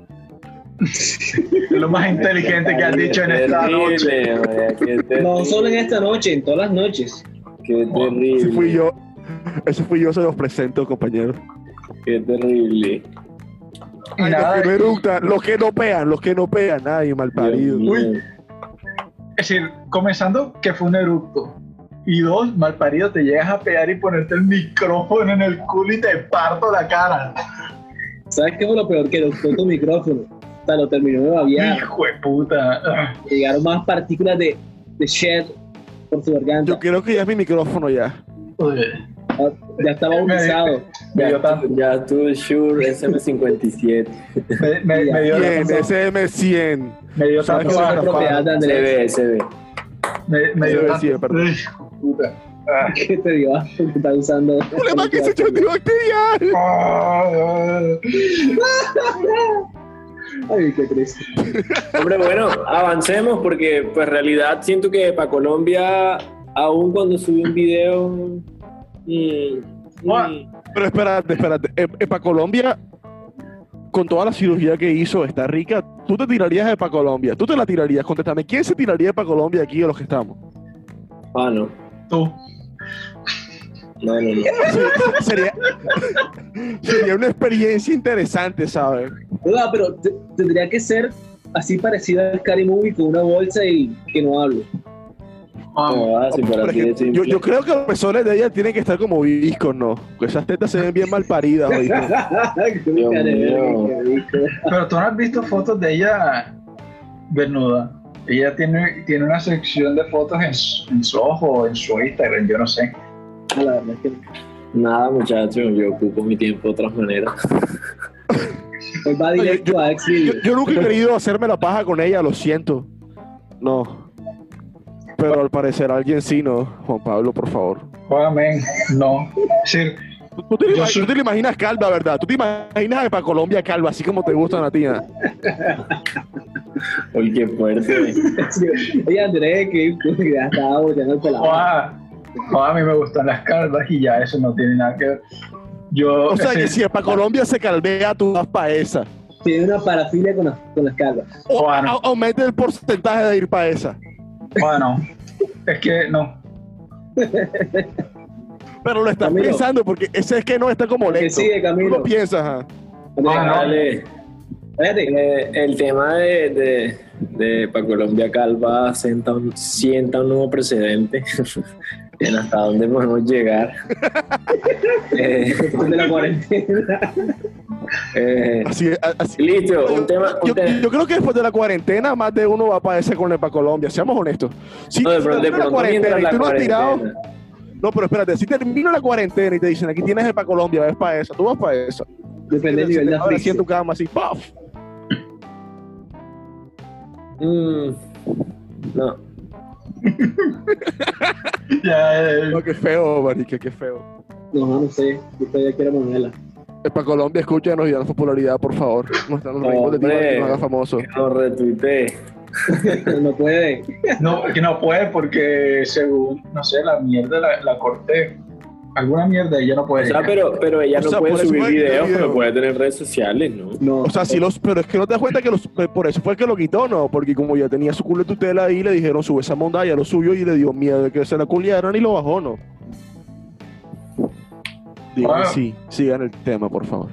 lo más inteligente que has dicho en esta noche. María. No solo en esta noche, en todas las noches. Qué terrible. Ese fui yo. Ese fui yo, se los presento, compañeros. Qué terrible. Ay, los que no eructan, los que no pegan, los que no pegan, ay, malparido. Uy. es decir, comenzando que fue un eructo. Y dos, mal parido, te llegas a pegar y ponerte el micrófono en el culo y te parto la cara. ¿Sabes qué fue lo peor? Que doctor tu micrófono. O sea, lo terminó de babiar. Hijo de puta. Llegaron más partículas de, de shed por su garganta. Yo creo que ya es mi micrófono ya. Uy, Ah, Ya estaba bautizado. Me dio Ya, tanto. ya tú, Shure SM57. Me, me- me dio Bien, tanto. SM100. Me dio ¿Sabes tanto. qué? Es Rafael. propiedad de ve. Me, me dio tanto. puta. Ah. ¿Qué te dio? Que está usando. Problema que antibacterial. Ah. Ay, qué triste. Hombre, bueno, avancemos porque pues en realidad siento que para Colombia, aún cuando subí un video... mm, Ah. Pero espérate, espérate. Eh, Epa Colombia, con toda la cirugía que hizo, está rica. ¿Tú te tirarías de Epa Colombia? ¿Tú te la tirarías? Contéstame. ¿Quién se tiraría Epa Colombia aquí de los que estamos? ah, no. Tú. No, no, no. Se- sería, sería una experiencia interesante, ¿sabes? Oiga, pero te- tendría que ser así parecida al Scary Movie con una bolsa y que no hable. Ah, así yo, yo creo que los pezones de ella tienen que estar como viscos, ¿no? Porque esas tetas se ven bien mal paridas. Pero tú no has visto fotos de ella desnuda. Ella tiene, tiene una sección de fotos en su, en su ojo, en su Instagram, yo no sé. La verdad es que Nada, muchachos, yo ocupo mi tiempo de otras maneras. él va directo yo- a Yo, yo nunca he querido hacerme la paja con ella, lo siento. No. Pero al parecer alguien sí, ¿no? Juan Pablo, por favor. Amén. No. Decir, Tú, tú te, lo Yo ima- soy- tú te lo imaginas calva, ¿verdad? Tú te imaginas para Colombia calva, así como te gustan a ti. ¿ah? Uy, qué fuerte. Oye, Andrés, que ya estaba volteando el pelado. joda, a mí me gustan las calvas y ya eso no tiene nada que ver. Yo, O sea, es que si para Colombia se calvea, tú vas para esa. Tiene una parafilia con las, con las calvas. O aumenta el porcentaje de ir para esa. Bueno, es que no. Pero lo estás Camilo. pensando porque ese es que no está como lento. sigue, Tú Camilo. lo piensas, ¿ah? Ah. Dale. espérate. Eh, el tema de, de, de Pa' Colombia Calva sienta un, sienta un nuevo precedente en hasta dónde podemos llegar. Eh, Después de la cuarentena. Eh, Así, así- listo, un tema. un Yo, tema- yo creo que después de la cuarentena más de uno va para ese con el para Colombia, seamos honestos. Si no, de pronto, la cuarentena y tú no has tirado, no, pero espérate, si termina la cuarentena y te dicen aquí tienes el para Colombia, ves para esa, tú vas para esa. Depende del nivel de Ahora sí en tu cama así, ¡paf! Mm, no. Ya, eh, No, qué feo, marica, qué feo. No, no sé. Yo todavía quiero ponerla. Para Colombia, escúchanos y danos popularidad, por favor. No están los de ti para que nos haga famoso. Que nos retuitee. No puede. no, que no puede porque según, no sé, la mierda la, la corté. Alguna mierda ella no O puede. sea, ya. pero, pero ella O no sea, puede subir videos, pero puede tener redes sociales, ¿no? No. O sea, si los, pero es que no te das cuenta que los, por eso fue que lo quitó, ¿no? Porque como ya tenía su culo de tutela ahí, le dijeron sube esa monda, ya lo subió y le dio miedo de que se la culiaran y lo bajó, ¿no? Digan Ah. sí, sigan el tema, por favor.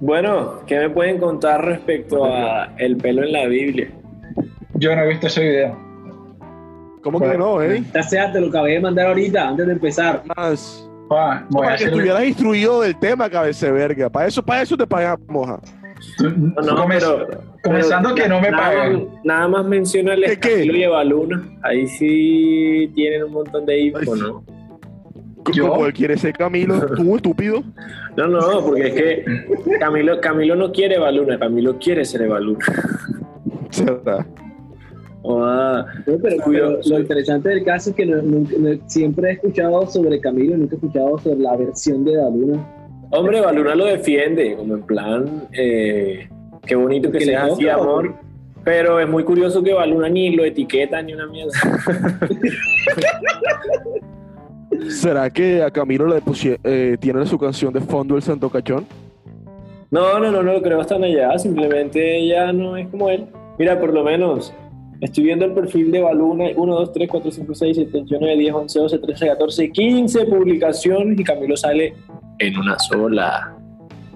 Bueno, ¿qué me pueden contar respecto a el pelo en la Biblia? Yo no he visto ese video. ¿Cómo que no, eh? Ya sea, te lo acabé de mandar ahorita, antes de empezar. Más. Joda, voy a Para que estuvieras instruido del tema, cabeza de verga. Para eso, para eso te pagamos, moja. No, no, comen- pero- comenzando pero que no me nada pagan. Nada más menciona el. Camilo y Evaluna. Ahí sí tienen un montón de info, Ay, sí. ¿no? ¿Yo? Como quiere ser Camilo, tú, estúpido. No, no, porque es que Camilo, Camilo no quiere Evaluna, Camilo quiere ser Evaluna. Será. Ah, No, pero, lo interesante del caso es que no- nunca- no- siempre he escuchado sobre Camilo, nunca he escuchado sobre la versión de Daluna. hombre, Evaluna lo defiende, como en plan, eh, qué bonito que Que le sea así, toca, amor. Pero es muy curioso que Evaluna ni lo etiqueta ni una mierda. ¿Será que a Camilo le eh, tiene su canción de fondo el Santo Cachón? No, no, no, no lo creo hasta allá. Simplemente ella no es como él. Mira, por lo menos, estoy viendo el perfil de Baluna: 1, 2, 3, 4, 5, 6, 7, 8, 9, 10, 11, 12, 13, 14, 15 publicaciones y Camilo sale en una sola.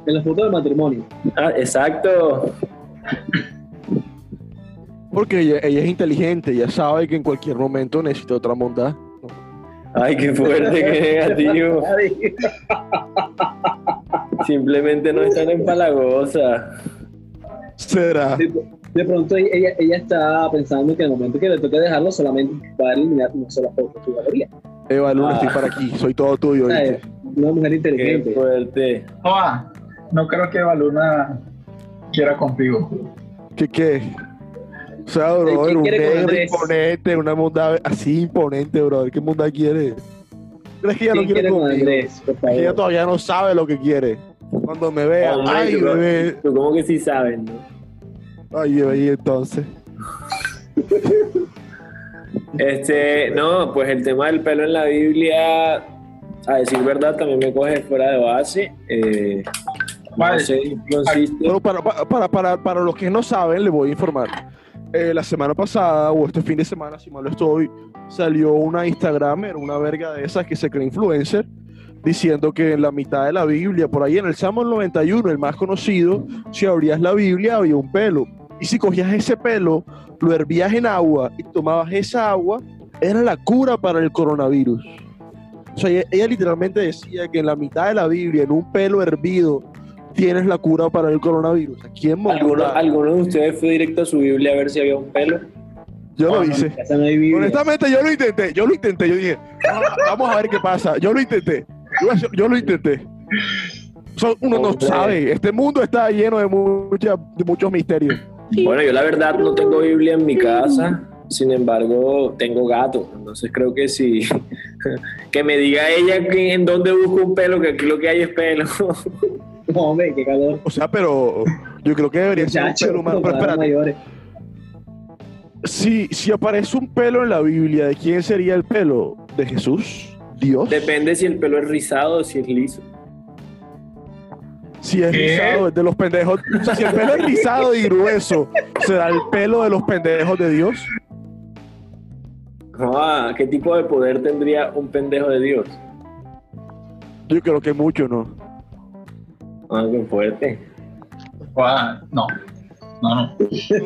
En la foto del matrimonio. Ah, exacto. Porque ella, ella es inteligente, ella sabe que en cualquier momento necesita otra monda. Ay, qué fuerte, qué negativo. Simplemente no es tan empalagosa. Será. De, de pronto ella, ella está pensando que en el momento que le toque dejarlo solamente va a eliminar una sola foto de su galería. Eva Luna, Ah. estoy para aquí, soy todo tuyo. Una mujer Qué inteligente. fuerte. Joda, no creo que Baluna quiera contigo. ¿Qué qué? O sea, bro, ¿Quién un quiere con negro imponente, una monda así imponente, bro. ¿Qué monda quiere? ¿Crees que ella no ¿Quién quiere con? Andrés? Por Es que ella todavía no sabe lo que quiere. Cuando me vea, Hombre, ay, tú, bebé. tú como que sí sabes, ¿no? Ay, bebé, y entonces. Este, no, pues el tema del pelo en la Biblia, a decir verdad, también me coge fuera de base. Eh, no Vale. sé consiste. Bueno, para, para, para, para, para los que no saben, les voy a informar. Eh, la semana pasada, o este fin de semana, si mal no estoy, salió una Instagramer, una verga de esas que se cree influencer, diciendo que en la mitad de la Biblia, por ahí en el Salmo 91, el más conocido, si abrías la Biblia había un pelo. Y si cogías ese pelo, lo hervías en agua y tomabas esa agua, era la cura para el coronavirus. O sea, ella, ella literalmente decía que en la mitad de la Biblia, en un pelo hervido, tienes la cura para el coronavirus. Aquí en ¿Alguno, Bogotá, ¿Alguno de ustedes fue directo a su Biblia a ver si había un pelo? yo lo No, no, hice. no. Honestamente, yo lo intenté, yo lo intenté, yo dije, "Ah, vamos a ver qué pasa. Yo lo intenté, yo, yo lo intenté. Uno no sabe, este mundo está lleno de, mucha- de muchos misterios. Bueno, yo la verdad no tengo Biblia en mi casa, sin embargo tengo gato, entonces creo que sí. Que me diga ella que en dónde busco un pelo, que aquí lo que hay es pelo. No, hombre, qué calor. O sea, pero yo creo que debería ser un pelo humano. Pero espérate, mayores. si, si aparece un pelo en la Biblia, ¿de quién sería el pelo? ¿De Jesús? ¿Dios? Depende si el pelo es rizado o si es liso. Si es ¿Qué? rizado, es de los pendejos. O sea, si el pelo es rizado y grueso, ¿será el pelo de los pendejos de Dios? Ah, ¿Qué tipo de poder tendría un pendejo de Dios? Yo creo que mucho, ¿no? Ah, qué fuerte. Guau, No, no, no.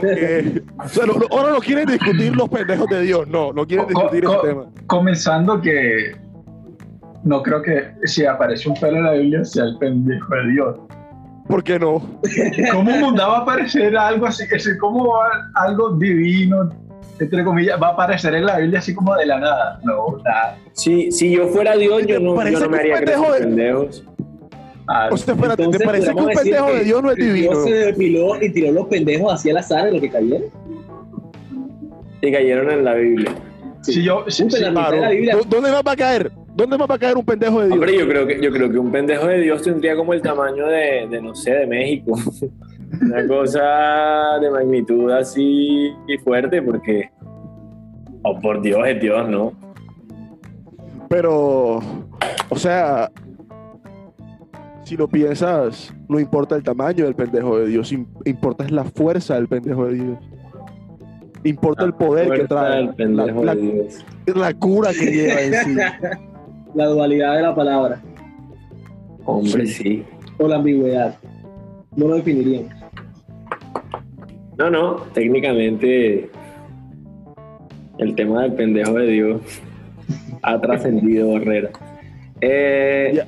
Eh, o sea, no- no- ahora no quieren discutir los pendejos de Dios, no, no quieren discutir co- ese tema. Comenzando que no creo que si aparece un pelo en la Biblia sea el pendejo de Dios. ¿Por qué no? ¿Cómo mundo va a aparecer algo así? Que si como algo divino, entre comillas, va a aparecer en la Biblia así como de la nada? No, nada. Si, si yo fuera Dios, yo no, Parece yo no me haría de- pendejos. Ah, O sea, espérate, ¿te Entonces, parece que un pendejo que de Dios no es divino? Dios se depiló y tiró los pendejos hacia el azar de lo que cayeron. Y cayeron en la Biblia. si yo, si- si- Claro. la Biblia. ¿Dó- ¿Dónde más va a caer? ¿Dónde más va a caer un pendejo de Dios? Hombre, yo creo que, yo creo que un pendejo de Dios tendría como el tamaño de, de, no sé, de México. Una cosa de magnitud así fuerte, porque. Oh, por Dios, es Dios, ¿no? Pero, o sea, si lo piensas, no importa el tamaño del pendejo de Dios, im- importa es la fuerza del pendejo de Dios. Importa el poder que trae, del la, pendejo la- de Dios. la cura que lleva en sí. La dualidad de la palabra Hombre, sí. o la ambigüedad. No lo definirían. No, no, técnicamente el tema del pendejo de Dios ha trascendido barreras. Eh.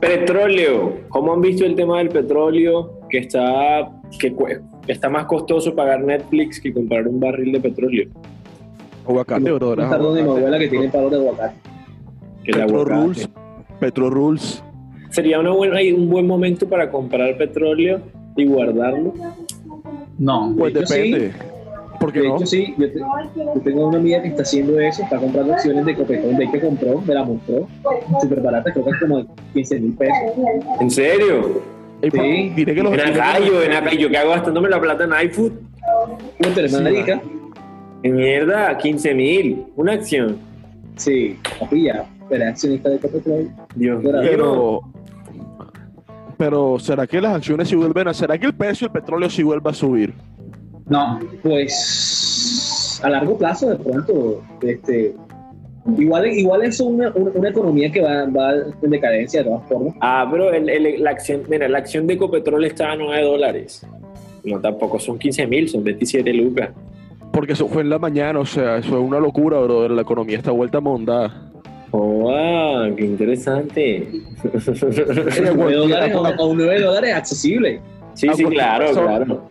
Petróleo, ¿cómo han visto el tema del petróleo que está, que está más costoso pagar Netflix que comprar un barril de petróleo? Aguacate, bro. Un de mi abuela que tiene palos de aguacate. Petro aguacate. Rules. Petro Rules. Sería una buena, un buen momento para comprar petróleo y guardarlo. no. Pues depende. ¿Por qué De no? hecho, sí, yo, te- yo tengo una amiga que está haciendo eso, está comprando acciones de Copetón. De hecho, compró, me la mostró, súper barata, creo que es como 15 mil pesos. ¿En serio? Por- Sí. diré que los En acá, yo, en acá, yo que hago gastándome la plata en iFood. No, pero es Sí, marica. En mierda, 15 mil. Una acción. Sí, papi, ya, pero accionista de Copetón. Dios mío. Pero, pero ¿será que las acciones sí vuelven a... ¿Será que el precio del petróleo sí vuelve a subir? No, Pues a largo plazo, de pronto, este, igual, igual es una, una, una economía que va, va en decadencia de todas formas. Ah, pero el- el- la acción, mira, la acción de Ecopetrol está a 9 dólares. No, tampoco son 15 mil, son 27 lucas. Porque eso fue en la mañana, o sea, eso es una locura, brother. La economía está vuelta monda. Oh, ah, qué interesante. Ella, 9 dólares a, a, a un 9 dólares accesible. Sí, Ah, sí, porque claro, son- claro.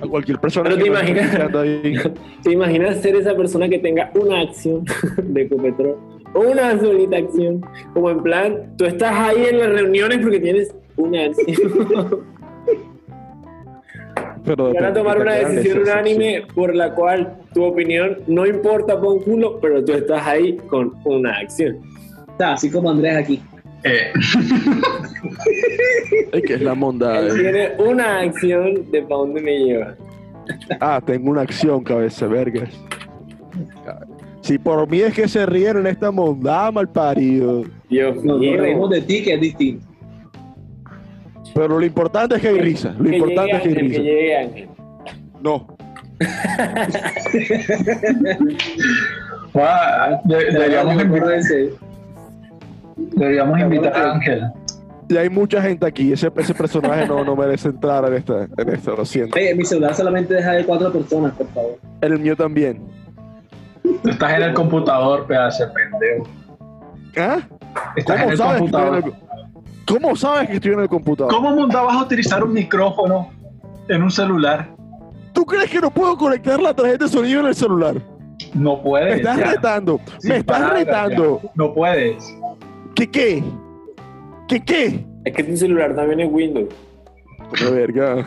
A cualquier persona Pero que te imaginas-. ¿Te imaginas ser esa persona que tenga una acción de Ecopetrol? Una solita acción. Como en plan, tú estás ahí en las reuniones porque tienes una acción. Pero Y van a tomar una decisión unánime por la cual tu opinión no importa un culo, pero tú estás ahí con una acción. Está así como Andrés aquí. Eh, Ay, que es la monda. Él eh. tiene una acción de para dónde me lleva. Ah, tengo una acción, cabeza vergas. Si por mí es que se ríen en esta monda, mal parido. Dios Nos, nos mío. reímos de ti, que es distinto. Pero lo importante es que hay risa. Lo Que importante llegue es que hay Ángel, que risa. llegue Ángel. No. de- deberíamos, invitar, deberíamos invitar a Ángel. Y hay mucha gente aquí. Ese, ese personaje no, no merece entrar en esta, en esto, lo siento. Oye, mi celular solamente deja de cuatro personas, por favor. El mío también. Tú estás en el computador, pedazo de pendejo. ¿Ah? Estás en ¿Cómo el sabes? que estoy en computador. el- ¿Cómo sabes que estoy en el computador? ¿Cómo mundo vas a utilizar un micrófono en un celular? ¿Tú crees que no puedo conectar la tarjeta de sonido en el celular? No puedes. Me estás ya. retando. Sin Me estás retando. ya. No puedes. ¿Qué qué? ¿Qué qué? Es que tu celular también es Windows. Una verga.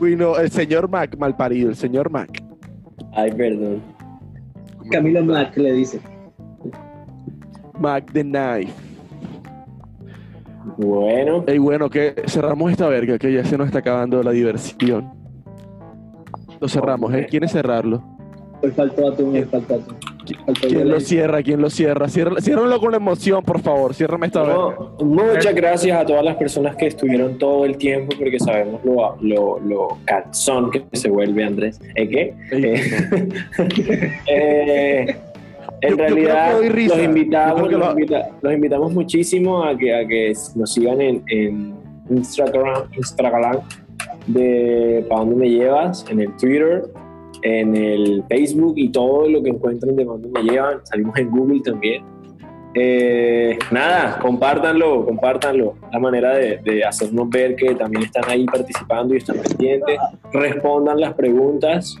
Uy, no, el señor Mac, mal parido, el señor Mac. Ay, perdón. Camilo Mac le dice. Mac the Knife. Bueno, Ey, bueno, que cerramos esta verga, que ya se nos está acabando la diversión. Lo cerramos, ¿eh? ¿Quiere cerrarlo? Hoy faltó atún, hoy faltó atún. Faltó ¿Quién lo cierra? ¿Quién lo cierra? Ciérralo con emoción, por favor. Ciérrame esta no, muchas gracias a todas las personas que estuvieron todo el tiempo porque sabemos lo, lo, lo calzón que se vuelve Andrés. ¿Eh qué? Eh, Eh, en Yo- realidad los invitamos, los, lo- invita- los invitamos muchísimo a que, a que nos sigan en, en Instagram, Instagram de ¿Para dónde me llevas? En el Twitter, en el Facebook y todo lo que encuentren de ¿Para dónde me llevan. Salimos en Google también. Eh, nada, compártanlo, compártanlo. La manera de, de hacernos ver que también están ahí participando y están pendientes. Respondan las preguntas.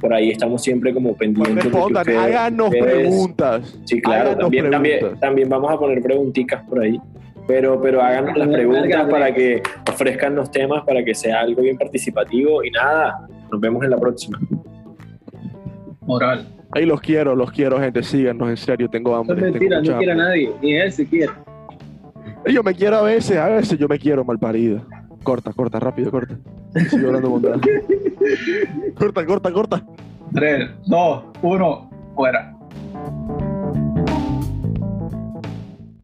Por ahí estamos siempre como Pues pendientes. de que respondan, ustedes- háganos ustedes- preguntas. Sí, claro, también, también, preguntas. también vamos a poner preguntitas por ahí. Pero, pero háganos las preguntas para que ofrezcan los temas, para que sea algo bien participativo. Y nada, nos vemos en la próxima. Moral. Ahí los quiero, los quiero, gente. Síganos, en serio, tengo hambre. es mentira, no quiere a nadie. Ni él si quiere. Yo me quiero a veces, a veces yo me quiero mal parido. Corta, corta, rápido, corta. Sigo hablando bondad. corta, corta, corta. 3, 2, 1, fuera.